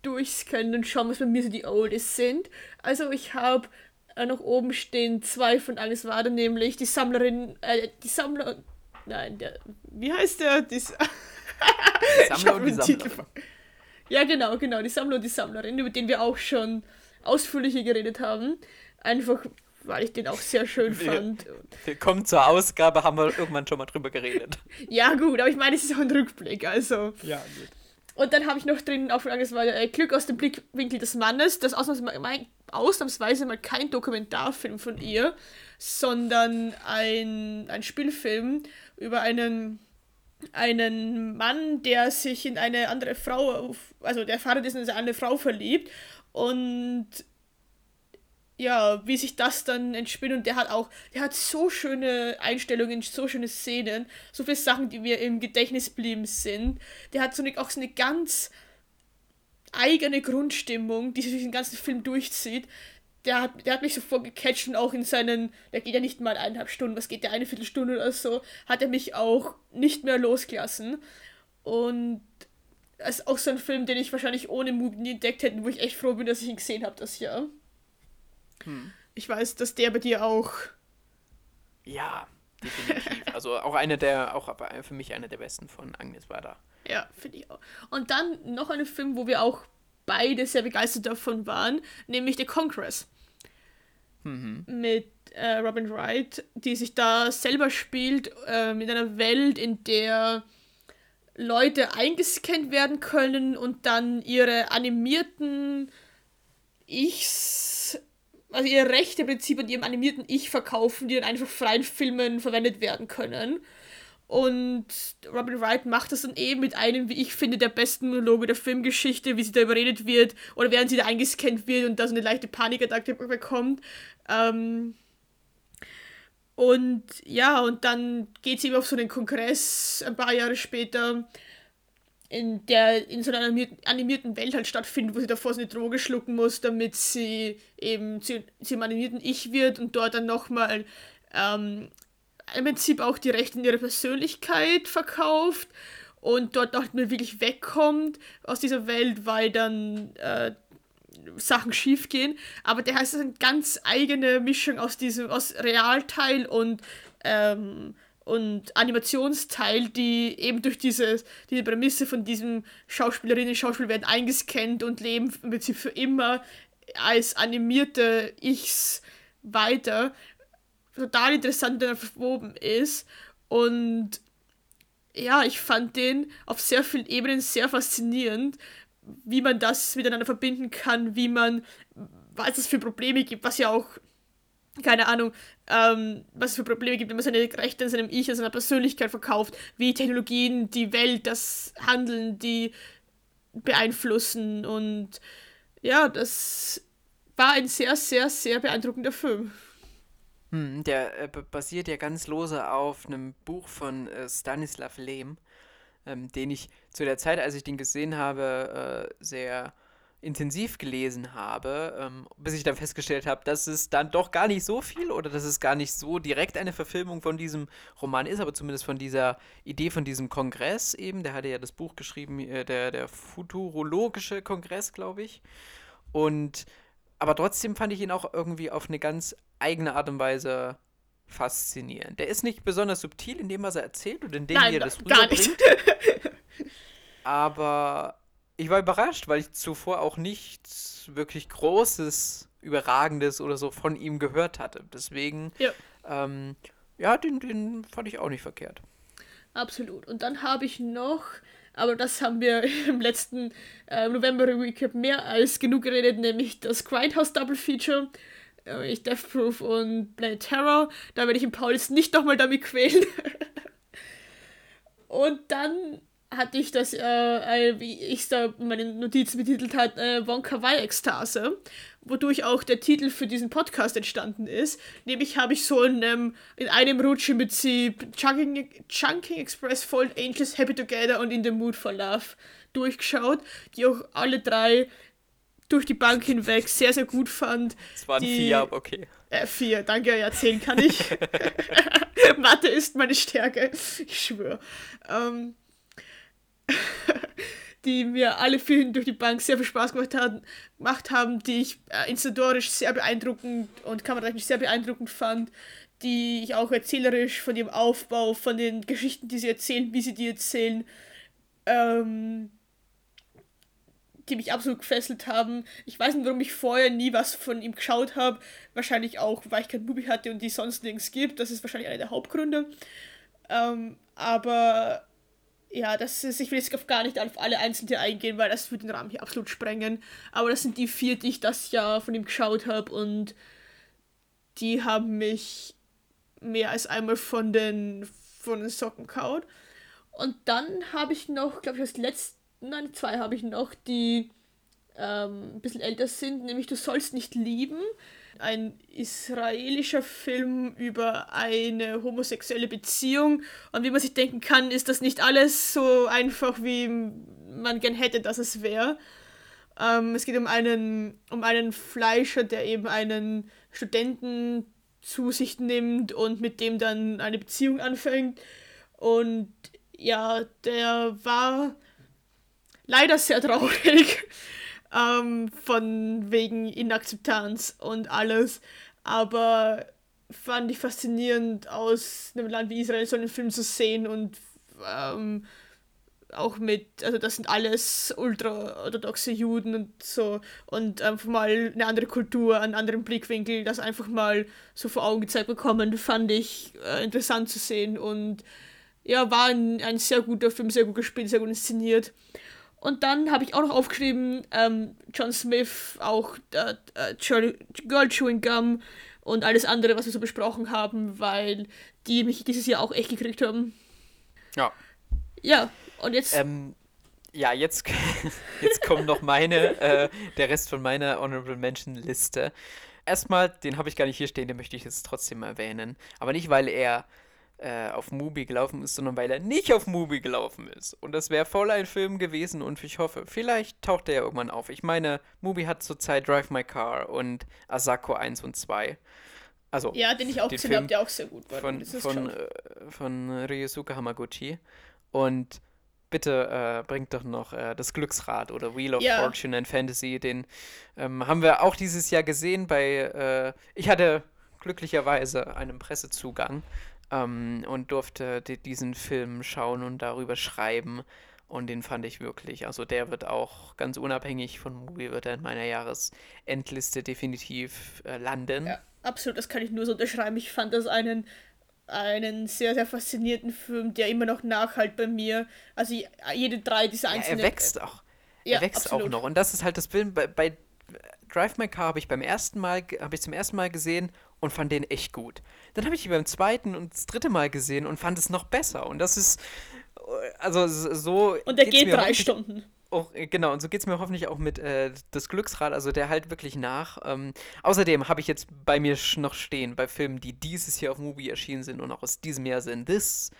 durchscannen und schauen, was bei mir so die Oldies sind. Also ich habe äh, noch oben stehen zwei von Agnes Wade, nämlich die Sammlerin, äh, die Sammler, nein, der, wie heißt der? Die, Sa- Sammler und die Sammlerin. ja, genau, genau, die Sammler und die Sammlerin, über den wir auch schon ausführlicher geredet haben. Einfach, weil ich den auch sehr schön Wir- fand. Willkommen zur Ausgabe, haben wir irgendwann schon mal drüber geredet. Ja, gut, aber ich meine, es ist auch ein Rückblick, also. Ja, gut. Und dann habe ich noch drin auch Angst, weil äh, Glück aus dem Blickwinkel des Mannes, das ausnahmsweise mal, ausnahmsweise mal kein Dokumentarfilm von ihr, sondern ein, ein Spielfilm über einen, einen Mann, der sich in eine andere Frau, also der Vater ist in eine andere Frau verliebt. Und ja, wie sich das dann entspinnt und der hat auch, der hat so schöne Einstellungen, so schöne Szenen, so viele Sachen, die mir im Gedächtnis blieben sind. Der hat so eine, auch so eine ganz eigene Grundstimmung, die sich durch den ganzen Film durchzieht. Der hat, der hat mich sofort gecatcht und auch in seinen, der geht ja nicht mal eineinhalb Stunden, was geht der eine Viertelstunde oder so, hat er mich auch nicht mehr losgelassen. Und das ist auch so ein Film, den ich wahrscheinlich ohne Mut nie entdeckt hätte, wo ich echt froh bin, dass ich ihn gesehen habe das Jahr. Hm. Ich weiß, dass der bei dir auch. Ja, definitiv. also auch einer der, auch für mich einer der besten von Agnes Wader. Ja, finde ich auch. Und dann noch ein Film, wo wir auch beide sehr begeistert davon waren, nämlich The Congress. Mhm. Mit äh, Robin Wright, die sich da selber spielt, äh, in einer Welt, in der Leute eingescannt werden können und dann ihre animierten Ichs, also ihre Rechte im Prinzip an ihrem animierten Ich verkaufen, die dann einfach freien Filmen verwendet werden können. Und Robin Wright macht das dann eben mit einem, wie ich finde, der besten Monologe der Filmgeschichte, wie sie da überredet wird oder während sie da eingescannt wird und da so eine leichte Panikattacke bekommt. Ähm und ja, und dann geht sie eben auf so einen Kongress ein paar Jahre später, in der in so einer animierten Welt halt stattfindet, wo sie davor so eine Droge schlucken muss, damit sie eben zu, zu einem animierten Ich wird und dort dann nochmal ähm, im Prinzip auch die Rechte in ihre Persönlichkeit verkauft und dort noch mehr wirklich wegkommt aus dieser Welt, weil dann äh, Sachen schief gehen. Aber der heißt, es ist eine ganz eigene Mischung aus diesem, aus Realteil und, ähm, und Animationsteil, die eben durch diese, diese Prämisse von diesem Schauspielerinnen und Schauspieler werden eingescannt und leben im Prinzip für immer als animierte Ichs weiter total interessant verwoben ist. Und ja, ich fand den auf sehr vielen Ebenen sehr faszinierend, wie man das miteinander verbinden kann, wie man, was es für Probleme gibt, was ja auch, keine Ahnung, ähm, was es für Probleme gibt, wenn man seine Rechte in seinem Ich, in seiner Persönlichkeit verkauft, wie Technologien die Welt, das Handeln, die beeinflussen und ja, das war ein sehr, sehr, sehr beeindruckender Film. Hm, der äh, basiert ja ganz lose auf einem Buch von äh, Stanislav Lem, ähm, den ich zu der Zeit, als ich den gesehen habe, äh, sehr intensiv gelesen habe, ähm, bis ich dann festgestellt habe, dass es dann doch gar nicht so viel oder dass es gar nicht so direkt eine Verfilmung von diesem Roman ist, aber zumindest von dieser Idee von diesem Kongress eben. Der hatte ja das Buch geschrieben, äh, der, der futurologische Kongress, glaube ich. Und aber trotzdem fand ich ihn auch irgendwie auf eine ganz eigene Art und Weise faszinierend. Der ist nicht besonders subtil in dem, was er erzählt und in dem, Nein, wie er das rüberbringt. aber ich war überrascht, weil ich zuvor auch nichts wirklich Großes, Überragendes oder so von ihm gehört hatte. Deswegen, ja, ähm, ja den, den fand ich auch nicht verkehrt. Absolut. Und dann habe ich noch aber das haben wir im letzten äh, November Recap mehr als genug geredet, nämlich das Grindhouse Double Feature. Äh, ich Death Proof und Planet Terror. Da werde ich den Paul jetzt nicht nochmal damit quälen. und dann hatte ich das, äh, wie ich es da in meinen Notizen betitelt hat, äh, Wonka Wai Ekstase, wodurch auch der Titel für diesen Podcast entstanden ist. Nämlich habe ich so in, ähm, in einem Rutsch im Prinzip Chunking, Chunking Express, Fallen Angels, Happy Together und In the Mood for Love durchgeschaut, die auch alle drei durch die Bank hinweg sehr, sehr gut fand. Es waren die, vier, aber okay. Äh, vier, danke, ja, zehn kann ich. Mathe ist meine Stärke, ich schwöre. Ähm, die mir alle vier durch die Bank sehr viel Spaß gemacht haben, gemacht haben die ich äh, inszenatorisch sehr beeindruckend und kameratechnisch sehr beeindruckend fand, die ich auch erzählerisch von dem Aufbau, von den Geschichten, die sie erzählen, wie sie die erzählen, ähm, die mich absolut gefesselt haben. Ich weiß nicht, warum ich vorher nie was von ihm geschaut habe. Wahrscheinlich auch, weil ich kein Movie hatte und die sonst nirgends gibt. Das ist wahrscheinlich einer der Hauptgründe. Ähm, aber ja, das ist, ich will jetzt gar nicht auf alle einzelnen eingehen, weil das würde den Rahmen hier absolut sprengen. Aber das sind die vier, die ich das Jahr von ihm geschaut habe und die haben mich mehr als einmal von den, von den Socken kaut. Und dann habe ich noch, glaube ich, als letzten, nein, zwei habe ich noch, die ähm, ein bisschen älter sind, nämlich Du sollst nicht lieben ein israelischer Film über eine homosexuelle Beziehung. Und wie man sich denken kann, ist das nicht alles so einfach, wie man gern hätte, dass es wäre. Ähm, es geht um einen, um einen Fleischer, der eben einen Studenten zu sich nimmt und mit dem dann eine Beziehung anfängt. Und ja, der war leider sehr traurig, ähm, von wegen Inakzeptanz und alles. Aber fand ich faszinierend, aus einem Land wie Israel so einen Film zu sehen und ähm, auch mit, also das sind alles ultraorthodoxe Juden und so und einfach mal eine andere Kultur, einen anderen Blickwinkel, das einfach mal so vor Augen gezeigt bekommen, fand ich äh, interessant zu sehen und ja, war ein, ein sehr guter Film, sehr gut gespielt, sehr gut inszeniert. Und dann habe ich auch noch aufgeschrieben, ähm, John Smith, auch äh, äh, Girl Chewing Gum und alles andere, was wir so besprochen haben, weil die mich dieses Jahr auch echt gekriegt haben. Ja. Ja, und jetzt. Ähm, ja, jetzt, jetzt kommt noch meine, äh, der Rest von meiner Honorable Mention Liste. Erstmal, den habe ich gar nicht hier stehen, den möchte ich jetzt trotzdem erwähnen. Aber nicht, weil er äh, auf Mubi gelaufen ist, sondern weil er nicht auf Mubi gelaufen ist. Und das wäre voll ein Film gewesen und ich hoffe, vielleicht taucht er ja irgendwann auf. Ich meine, Mubi hat zurzeit Drive My Car und Asako 1 und 2. Also, ja, den ich auch gesehen habe, der auch sehr gut war. Von, von, äh, von Ryosuke Hamaguchi. Und bitte äh, bringt doch noch äh, das Glücksrad oder Wheel of ja. Fortune and Fantasy. Den ähm, haben wir auch dieses Jahr gesehen bei. Äh, ich hatte glücklicherweise einen Pressezugang ähm, und durfte die, diesen Film schauen und darüber schreiben. Und den fand ich wirklich. Also der wird auch ganz unabhängig von Movie wird er in meiner Jahresendliste definitiv äh, landen. Ja, absolut, das kann ich nur so unterschreiben. Ich fand das einen einen sehr, sehr faszinierenden Film, der immer noch nachhalt bei mir. Also jede drei dieser einzelnen. Ja, er wächst auch. Ja, er wächst absolut. auch noch. Und das ist halt das Film. Bei, bei Drive My Car habe ich beim ersten Mal, habe ich zum ersten Mal gesehen und fand den echt gut. Dann habe ich ihn beim zweiten und das dritte Mal gesehen und fand es noch besser. Und das ist, also so. Und der geht drei Stunden auch, äh, genau, und so geht es mir hoffentlich auch mit äh, das Glücksrad, also der halt wirklich nach. Ähm, außerdem habe ich jetzt bei mir noch stehen, bei Filmen, die dieses Jahr auf Movie erschienen sind und auch aus diesem Jahr sind, This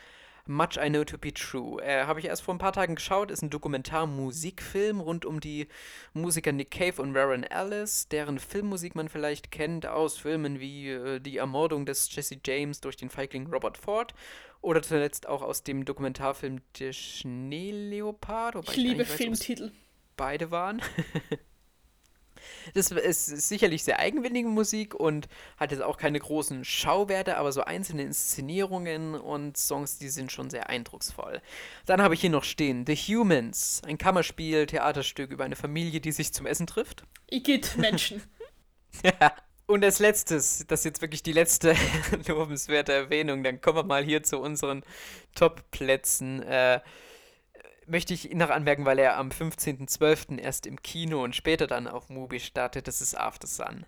Much I Know to Be True. Äh, habe ich erst vor ein paar Tagen geschaut, ist ein Dokumentar-Musikfilm rund um die Musiker Nick Cave und Warren Ellis, deren Filmmusik man vielleicht kennt aus Filmen wie äh, Die Ermordung des Jesse James durch den Feigling Robert Ford oder zuletzt auch aus dem Dokumentarfilm Der Schneeleopard. Ich liebe ich Filmtitel. Beide waren. Das ist sicherlich sehr eigenwillige Musik und hat jetzt auch keine großen Schauwerte, aber so einzelne Inszenierungen und Songs, die sind schon sehr eindrucksvoll. Dann habe ich hier noch stehen The Humans, ein Kammerspiel, Theaterstück über eine Familie, die sich zum Essen trifft. Igitt Menschen. ja. Und als letztes, das ist jetzt wirklich die letzte lobenswerte Erwähnung, dann kommen wir mal hier zu unseren Top-Plätzen. Äh, möchte ich noch anmerken, weil er am 15.12. erst im Kino und später dann auf Mubi startet, das ist After Sun.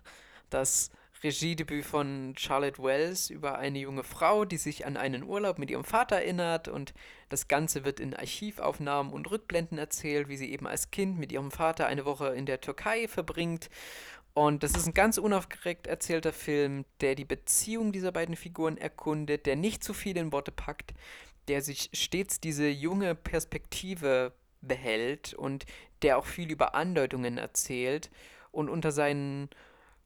Das Regiedebüt von Charlotte Wells über eine junge Frau, die sich an einen Urlaub mit ihrem Vater erinnert und das Ganze wird in Archivaufnahmen und Rückblenden erzählt, wie sie eben als Kind mit ihrem Vater eine Woche in der Türkei verbringt und das ist ein ganz unaufgeregt erzählter Film, der die Beziehung dieser beiden Figuren erkundet, der nicht zu viel in Worte packt, der sich stets diese junge Perspektive behält und der auch viel über Andeutungen erzählt und unter seinen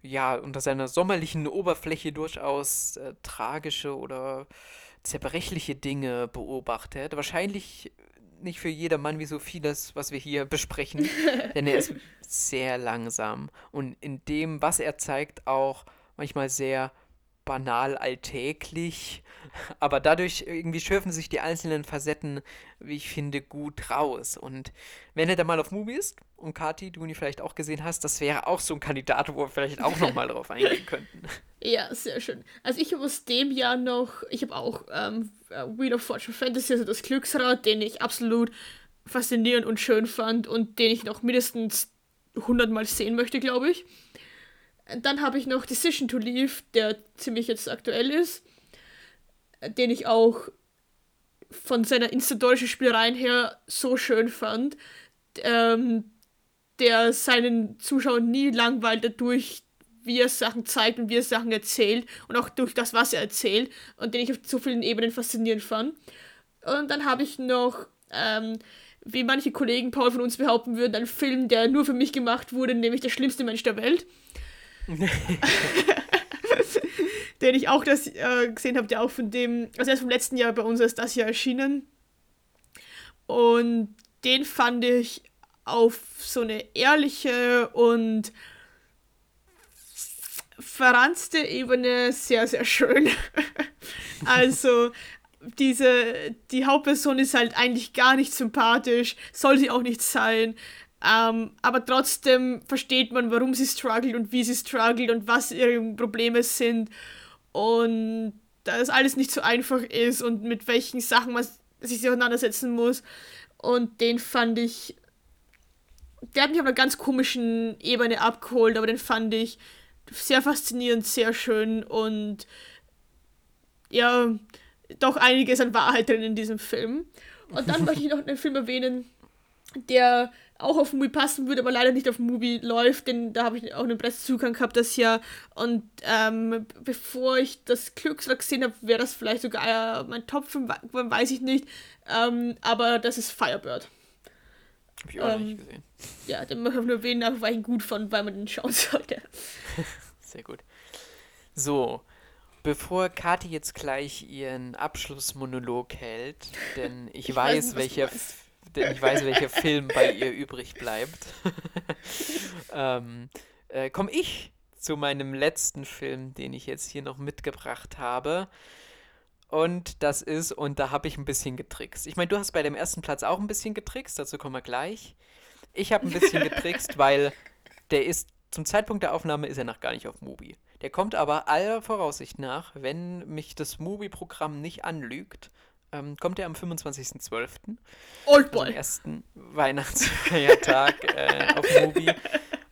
ja, unter seiner sommerlichen Oberfläche durchaus äh, tragische oder zerbrechliche Dinge beobachtet. Wahrscheinlich nicht für jedermann wie so vieles, was wir hier besprechen, denn er ist sehr langsam und in dem, was er zeigt, auch manchmal sehr banal alltäglich, aber dadurch irgendwie schürfen sich die einzelnen Facetten, wie ich finde, gut raus. Und wenn er da mal auf Movie ist, und Kati, du ihn vielleicht auch gesehen hast, das wäre auch so ein Kandidat, wo wir vielleicht auch nochmal drauf eingehen könnten. Ja, sehr schön. Also ich habe aus dem Jahr noch, ich habe auch ähm, äh, Wheel of Fortune Fantasy, also das Glücksrad, den ich absolut faszinierend und schön fand und den ich noch mindestens 100 Mal sehen möchte, glaube ich. Dann habe ich noch Decision to Leave, der ziemlich jetzt aktuell ist, den ich auch von seiner instantologischen Spielereien her so schön fand, ähm, der seinen Zuschauern nie langweilt dadurch, wie er Sachen zeigt und wie er Sachen erzählt und auch durch das, was er erzählt und den ich auf so vielen Ebenen faszinierend fand. Und dann habe ich noch, ähm, wie manche Kollegen Paul von uns behaupten würden, einen Film, der nur für mich gemacht wurde, nämlich Der schlimmste Mensch der Welt. den ich auch das äh, gesehen habe, der auch von dem, also er ist vom letzten Jahr bei uns als das Jahr erschienen. Und den fand ich auf so eine ehrliche und verranzte Ebene sehr, sehr schön. also diese, die Hauptperson ist halt eigentlich gar nicht sympathisch, soll sie auch nicht sein. Ähm, aber trotzdem versteht man, warum sie struggelt und wie sie struggelt und was ihre Probleme sind. Und da das alles nicht so einfach ist und mit welchen Sachen man sich auseinandersetzen muss. Und den fand ich. Der hat mich auf einer ganz komischen Ebene abgeholt, aber den fand ich sehr faszinierend, sehr schön und ja, doch einiges an Wahrheit drin in diesem Film. Und dann möchte ich noch einen Film erwähnen, der auch auf Movie passen würde, aber leider nicht auf Movie läuft, denn da habe ich auch einen Pressezugang gehabt das Jahr. Und ähm, bevor ich das Glücksrad gesehen habe, wäre das vielleicht sogar äh, mein Top-Film, weiß ich nicht. Ähm, aber das ist Firebird. Hab ich auch ähm, nicht gesehen. Ja, den möchte ich nur erwähnen, weil ich ihn gut fand, weil man den schauen sollte. Sehr gut. So, bevor Kathi jetzt gleich ihren Abschlussmonolog hält, denn ich, ich weiß, weiß welcher denn ich weiß, welcher Film bei ihr übrig bleibt, ähm, äh, komme ich zu meinem letzten Film, den ich jetzt hier noch mitgebracht habe. Und das ist, und da habe ich ein bisschen getrickst. Ich meine, du hast bei dem ersten Platz auch ein bisschen getrickst, dazu kommen wir gleich. Ich habe ein bisschen getrickst, weil der ist, zum Zeitpunkt der Aufnahme ist er noch gar nicht auf Mubi. Der kommt aber aller Voraussicht nach, wenn mich das Mubi-Programm nicht anlügt, ähm, kommt er am 25.12. Oldboy. Also am ersten Weihnachtsfeiertag äh, auf Mubi.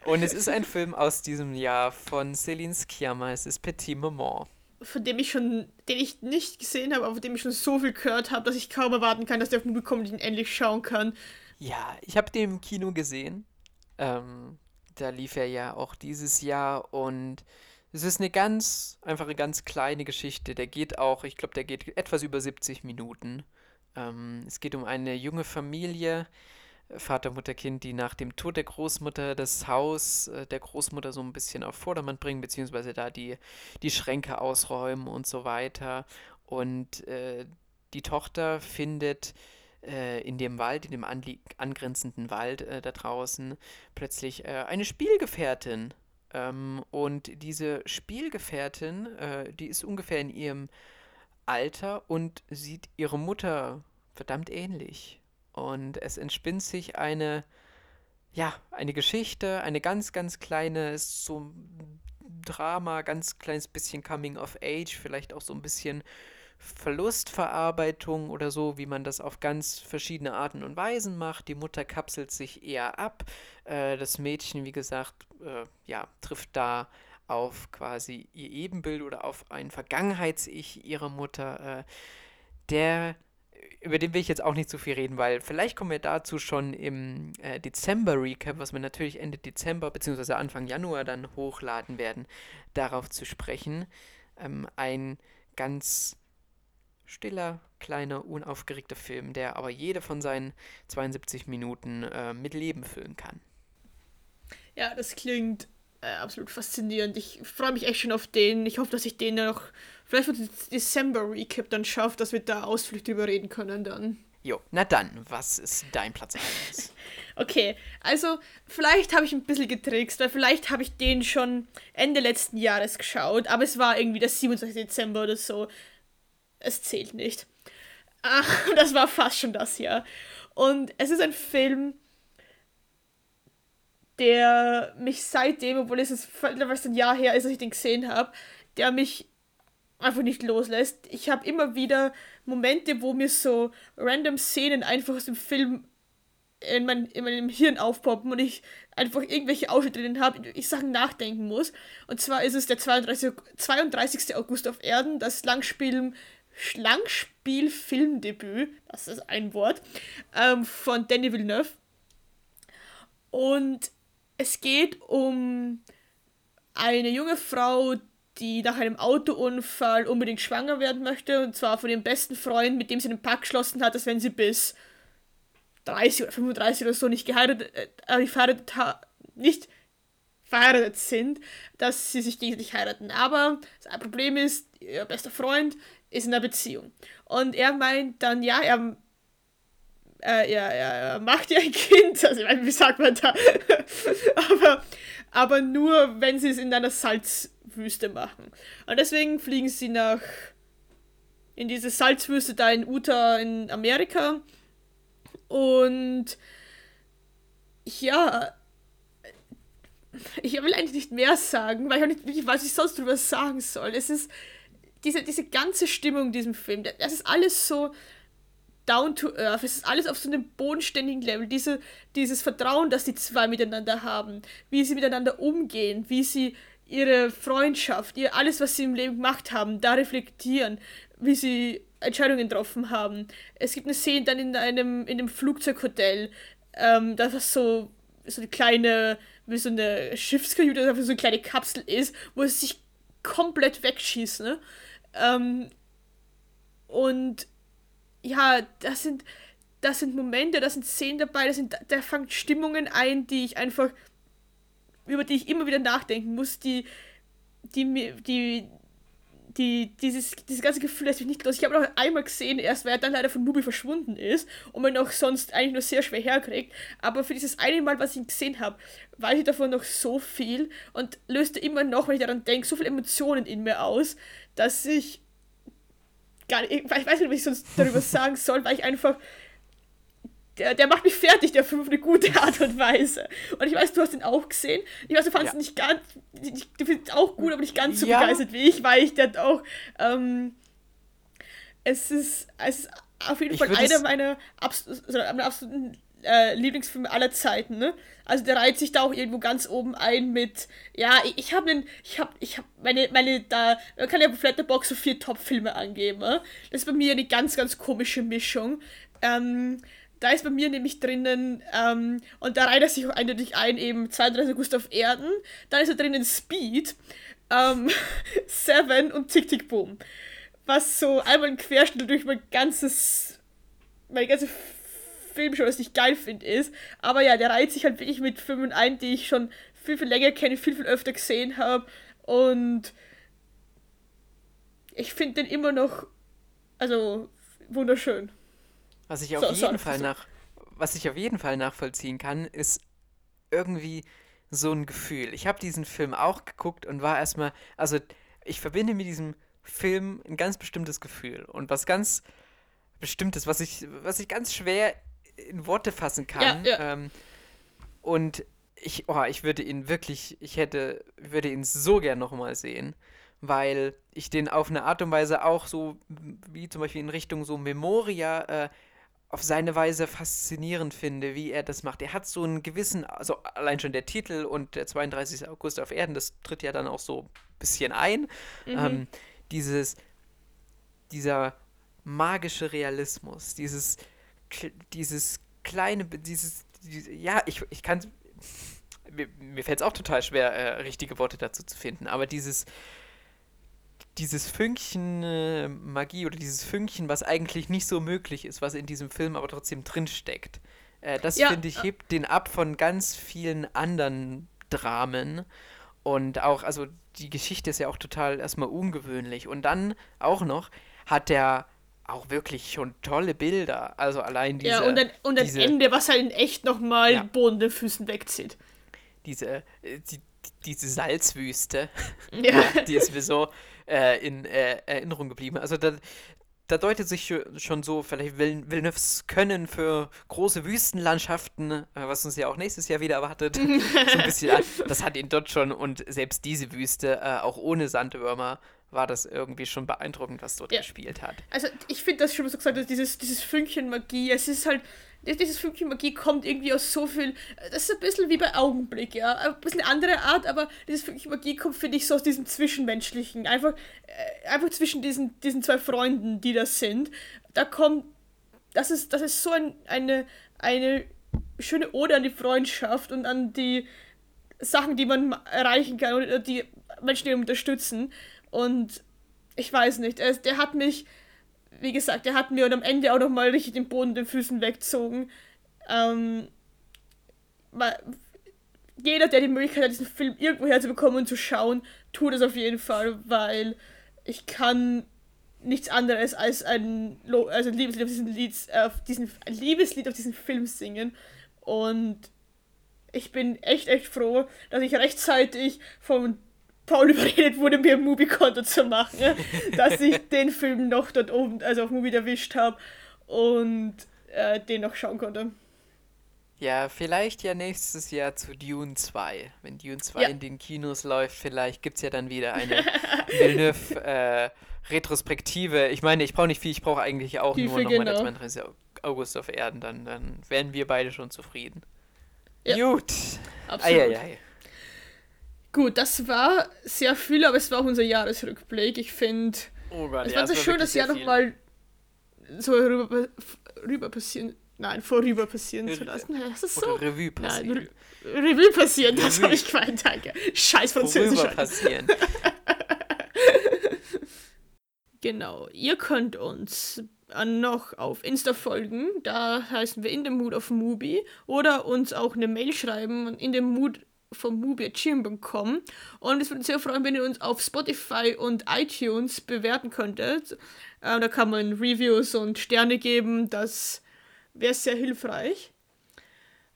Und es ist ein Film aus diesem Jahr von Céline Sciamma. Es ist Petit Maman. Von dem ich schon, den ich nicht gesehen habe, aber von dem ich schon so viel gehört habe, dass ich kaum erwarten kann, dass der auf Mubi kommt und ihn endlich schauen kann. Ja, ich habe den im Kino gesehen. Ähm, da lief er ja auch dieses Jahr und es ist eine ganz, einfach eine ganz kleine Geschichte. Der geht auch, ich glaube, der geht etwas über 70 Minuten. Ähm, es geht um eine junge Familie, Vater, Mutter, Kind, die nach dem Tod der Großmutter das Haus äh, der Großmutter so ein bisschen auf Vordermann bringen, beziehungsweise da die, die Schränke ausräumen und so weiter. Und äh, die Tochter findet äh, in dem Wald, in dem angrenzenden Wald äh, da draußen, plötzlich äh, eine Spielgefährtin ähm, und diese Spielgefährtin, äh, die ist ungefähr in ihrem Alter und sieht ihre Mutter verdammt ähnlich. Und es entspinnt sich eine, ja, eine Geschichte, eine ganz, ganz kleine, so ein Drama, ganz kleines bisschen Coming of Age, vielleicht auch so ein bisschen Verlustverarbeitung oder so, wie man das auf ganz verschiedene Arten und Weisen macht. Die Mutter kapselt sich eher ab. Äh, das Mädchen, wie gesagt, äh, ja, trifft da auf quasi ihr Ebenbild oder auf ein Vergangenheits-Ich ihrer Mutter. Äh, der, über den will ich jetzt auch nicht so viel reden, weil vielleicht kommen wir dazu schon im äh, Dezember-Recap, was wir natürlich Ende Dezember bzw. Anfang Januar dann hochladen werden, darauf zu sprechen. Ähm, ein ganz stiller, kleiner, unaufgeregter Film, der aber jede von seinen 72 Minuten äh, mit Leben füllen kann. Ja, das klingt äh, absolut faszinierend. Ich freue mich echt schon auf den. Ich hoffe, dass ich den noch vielleicht für das Dezember-Recap dann schaffe, dass wir da ausführlich drüber reden können dann. Jo, na dann, was ist dein Platz 1? okay, also vielleicht habe ich ein bisschen getrickst, weil vielleicht habe ich den schon Ende letzten Jahres geschaut, aber es war irgendwie der 27. Dezember oder so es zählt nicht. Ach, das war fast schon das hier. Und es ist ein Film, der mich seitdem, obwohl es fast ein Jahr her ist, dass ich den gesehen habe, der mich einfach nicht loslässt. Ich habe immer wieder Momente, wo mir so random Szenen einfach aus dem Film in, mein, in meinem Hirn aufpoppen und ich einfach irgendwelche Ausschnitte drin habe, ich Sachen nachdenken muss. Und zwar ist es der 32, 32. August auf Erden, das Langspiel Schlankspiel-Filmdebüt, das ist ein Wort, ähm, von Danny Villeneuve. Und es geht um eine junge Frau, die nach einem Autounfall unbedingt schwanger werden möchte, und zwar von ihrem besten Freund, mit dem sie einen Pakt geschlossen hat, dass wenn sie bis 30 oder 35 oder so nicht geheiratet, äh, verheiratet nicht verheiratet sind, dass sie sich gegenseitig heiraten. Aber das Problem ist, ihr bester Freund ist in einer Beziehung. Und er meint dann, ja, er äh, ja, ja, macht ihr ein Kind. Also, ich meine, wie sagt man da? aber, aber nur, wenn sie es in einer Salzwüste machen. Und deswegen fliegen sie nach in diese Salzwüste da in Utah in Amerika. Und ja, ich will eigentlich nicht mehr sagen, weil ich auch nicht weiß, was ich sonst drüber sagen soll. Es ist diese, diese ganze Stimmung in diesem Film, das ist alles so down to earth, es ist alles auf so einem bodenständigen Level, diese, dieses Vertrauen, das die zwei miteinander haben, wie sie miteinander umgehen, wie sie ihre Freundschaft, ihr alles, was sie im Leben gemacht haben, da reflektieren, wie sie Entscheidungen getroffen haben. Es gibt eine Szene dann in einem, in einem Flugzeughotel, ähm, das so, so eine kleine, wie so eine Schiffskajüte, so eine kleine Kapsel ist, wo es sich komplett wegschießt, ne? Ähm, und ja, das sind, das sind Momente, das sind Szenen dabei, das sind, da fangen Stimmungen ein, die ich einfach, über die ich immer wieder nachdenken muss, die, die die, die, dieses, dieses ganze Gefühl lässt mich nicht los. Ich habe noch einmal gesehen, erst weil er dann leider von Mubi verschwunden ist und man auch sonst eigentlich nur sehr schwer herkriegt. Aber für dieses eine Mal, was ich ihn gesehen habe, weiß ich davon noch so viel und löste immer noch, wenn ich daran denke, so viele Emotionen in mir aus, dass ich gar nicht, ich weiß nicht, was ich sonst darüber sagen soll, weil ich einfach der, der macht mich fertig, der Film auf eine gute Art und Weise. Und ich weiß, du hast ihn auch gesehen. Ich weiß, du fandest ja. ihn nicht ganz, du findest ihn auch gut, aber nicht ganz so ja. begeistert wie ich, weil ich dann auch, ähm, es ist, es ist auf jeden ich Fall einer meiner, Abs also meiner absoluten äh, Lieblingsfilme aller Zeiten, ne? Also der reiht sich da auch irgendwo ganz oben ein mit, ja, ich, ich habe einen, ich habe, ich habe meine, meine, da, man kann ja auf Letterboxd so vier Top-Filme angeben, ne? Das ist bei mir eine ganz, ganz komische Mischung. Ähm, da ist bei mir nämlich drinnen, ähm, und da reiht er sich auch eindeutig ein, eben 32 August auf Erden. Dann ist er drinnen Speed, ähm, Seven und Tick Tick Boom. Was so einmal ein Querschnitt durch mein ganzes, meine ganze Filmshow, was ich geil finde, ist. Aber ja, der reiht sich halt wirklich mit Filmen ein, die ich schon viel, viel länger kenne, viel, viel öfter gesehen habe. Und ich finde den immer noch, also, wunderschön. Was ich auf so, jeden Fall nach, was ich auf jeden Fall nachvollziehen kann, ist irgendwie so ein Gefühl. Ich habe diesen Film auch geguckt und war erstmal, also ich verbinde mit diesem Film ein ganz bestimmtes Gefühl und was ganz bestimmtes, was ich, was ich ganz schwer in Worte fassen kann. Ja, ja. Ähm, und ich, oh, ich würde ihn wirklich, ich hätte, würde ihn so gern nochmal sehen, weil ich den auf eine Art und Weise auch so, wie zum Beispiel in Richtung so Memoria, äh, auf seine Weise faszinierend finde, wie er das macht. Er hat so einen gewissen, also allein schon der Titel und der 32. August auf Erden, das tritt ja dann auch so ein bisschen ein. Mhm. Ähm, dieses, dieser magische Realismus, dieses, dieses kleine, dieses, dieses ja, ich, ich kann, mir, mir fällt es auch total schwer, äh, richtige Worte dazu zu finden, aber dieses, dieses Fünkchen äh, Magie oder dieses Fünkchen, was eigentlich nicht so möglich ist, was in diesem Film aber trotzdem drinsteckt. Äh, das ja. finde ich hebt den ab von ganz vielen anderen Dramen. Und auch, also die Geschichte ist ja auch total erstmal ungewöhnlich. Und dann auch noch hat der auch wirklich schon tolle Bilder. Also allein diese. Ja, und ein, und ein diese, Ende, was halt in echt nochmal ja. Boden der Füßen wegzieht. Diese, äh, die, diese Salzwüste, ja. die ist mir so äh, in äh, Erinnerung geblieben. Also da, da deutet sich schon so vielleicht Villeneuves Können für große Wüstenlandschaften, äh, was uns ja auch nächstes Jahr wieder erwartet, so ein bisschen an. Das hat ihn dort schon und selbst diese Wüste, äh, auch ohne Sandwürmer, war das irgendwie schon beeindruckend, was dort ja. gespielt hat. Also ich finde das schon so gesagt, dieses, dieses Fünkchen Magie, es ist halt, dieses Fünkchen Magie kommt irgendwie aus so viel, das ist ein bisschen wie bei Augenblick, ja, ein bisschen andere Art, aber dieses Fünkchen Magie kommt, finde ich, so aus diesem Zwischenmenschlichen, einfach, äh, einfach zwischen diesen, diesen zwei Freunden, die das sind, da kommt, das ist, das ist so ein, eine, eine schöne Ode an die Freundschaft und an die Sachen, die man erreichen kann oder die Menschen, die unterstützen. Und ich weiß nicht, er, der hat mich, wie gesagt, der hat mir am Ende auch nochmal richtig den Boden den Füßen weggezogen. Ähm, jeder, der die Möglichkeit hat, diesen Film irgendwo herzubekommen und zu schauen, tut es auf jeden Fall, weil ich kann nichts anderes als ein, Lo also ein Liebeslied auf diesen, Lied, auf diesen ein Liebeslied auf diesen Film singen. Und ich bin echt, echt froh, dass ich rechtzeitig von Paul überredet wurde, mir ein Movie-Konto zu machen, dass ich den Film noch dort oben, also auf Movie erwischt habe und äh, den noch schauen konnte. Ja, vielleicht ja nächstes Jahr zu Dune 2. Wenn Dune 2 ja. in den Kinos läuft, vielleicht gibt es ja dann wieder eine Villeneuve-Retrospektive. Äh, ich meine, ich brauche nicht viel, ich brauche eigentlich auch Tiefe, nur noch genau. der 32. August auf Erden. Dann, dann wären wir beide schon zufrieden. Ja. Gut. Absolut. Eieiei. Gut, das war sehr viel, aber es war auch unser Jahresrückblick. Ich finde, oh es ja, war so schön, das Jahr nochmal so rüber, rüber passieren Nein, vorüber passieren zu lassen. Das ist so. Revue passieren. Nein, Revue passieren, das habe ich gemeint, danke. Scheiß Französisch. Vorüber passieren. genau, ihr könnt uns noch auf Insta folgen, da heißen wir in the mood of Mubi oder uns auch eine Mail schreiben in the mood vom mubi.gmail.com und es würde uns sehr freuen, wenn ihr uns auf Spotify und iTunes bewerten könntet. Äh, da kann man Reviews und Sterne geben, das wäre sehr hilfreich.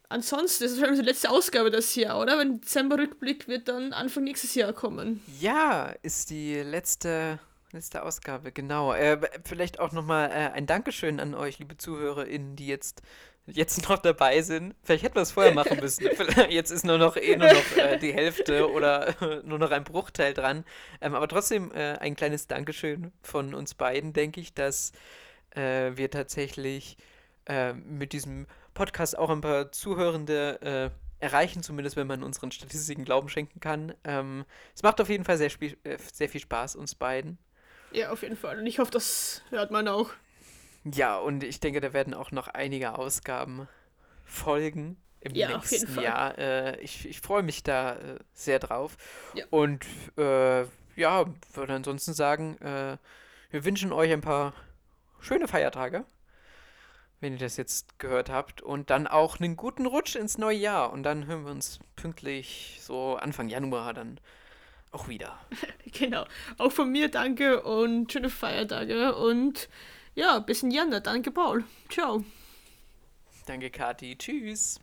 Ansonsten ist es wahrscheinlich die letzte Ausgabe das Jahr, oder? Wenn Dezember-Rückblick wird dann Anfang nächstes Jahr kommen. Ja, ist die letzte, letzte Ausgabe, genau. Äh, vielleicht auch nochmal äh, ein Dankeschön an euch, liebe ZuhörerInnen, die jetzt, jetzt noch dabei sind. Vielleicht hätten wir es vorher machen müssen. jetzt ist nur noch eh nur noch äh, die Hälfte oder nur noch ein Bruchteil dran. Ähm, aber trotzdem äh, ein kleines Dankeschön von uns beiden, denke ich, dass äh, wir tatsächlich äh, mit diesem Podcast auch ein paar Zuhörende äh, erreichen, zumindest wenn man unseren Statistiken Glauben schenken kann. Ähm, es macht auf jeden Fall sehr, äh, sehr viel Spaß, uns beiden. Ja, auf jeden Fall. Und ich hoffe, das hört man auch. Ja, und ich denke, da werden auch noch einige Ausgaben folgen im ja, nächsten Jahr. Äh, ich ich freue mich da äh, sehr drauf. Ja. Und äh, ja, würde ansonsten sagen, äh, wir wünschen euch ein paar schöne Feiertage wenn ihr das jetzt gehört habt. Und dann auch einen guten Rutsch ins neue Jahr. Und dann hören wir uns pünktlich so Anfang Januar dann auch wieder. genau. Auch von mir danke und schöne Feiertage. Und ja, bis in Januar. Danke, Paul. Ciao. Danke, Kathi. Tschüss.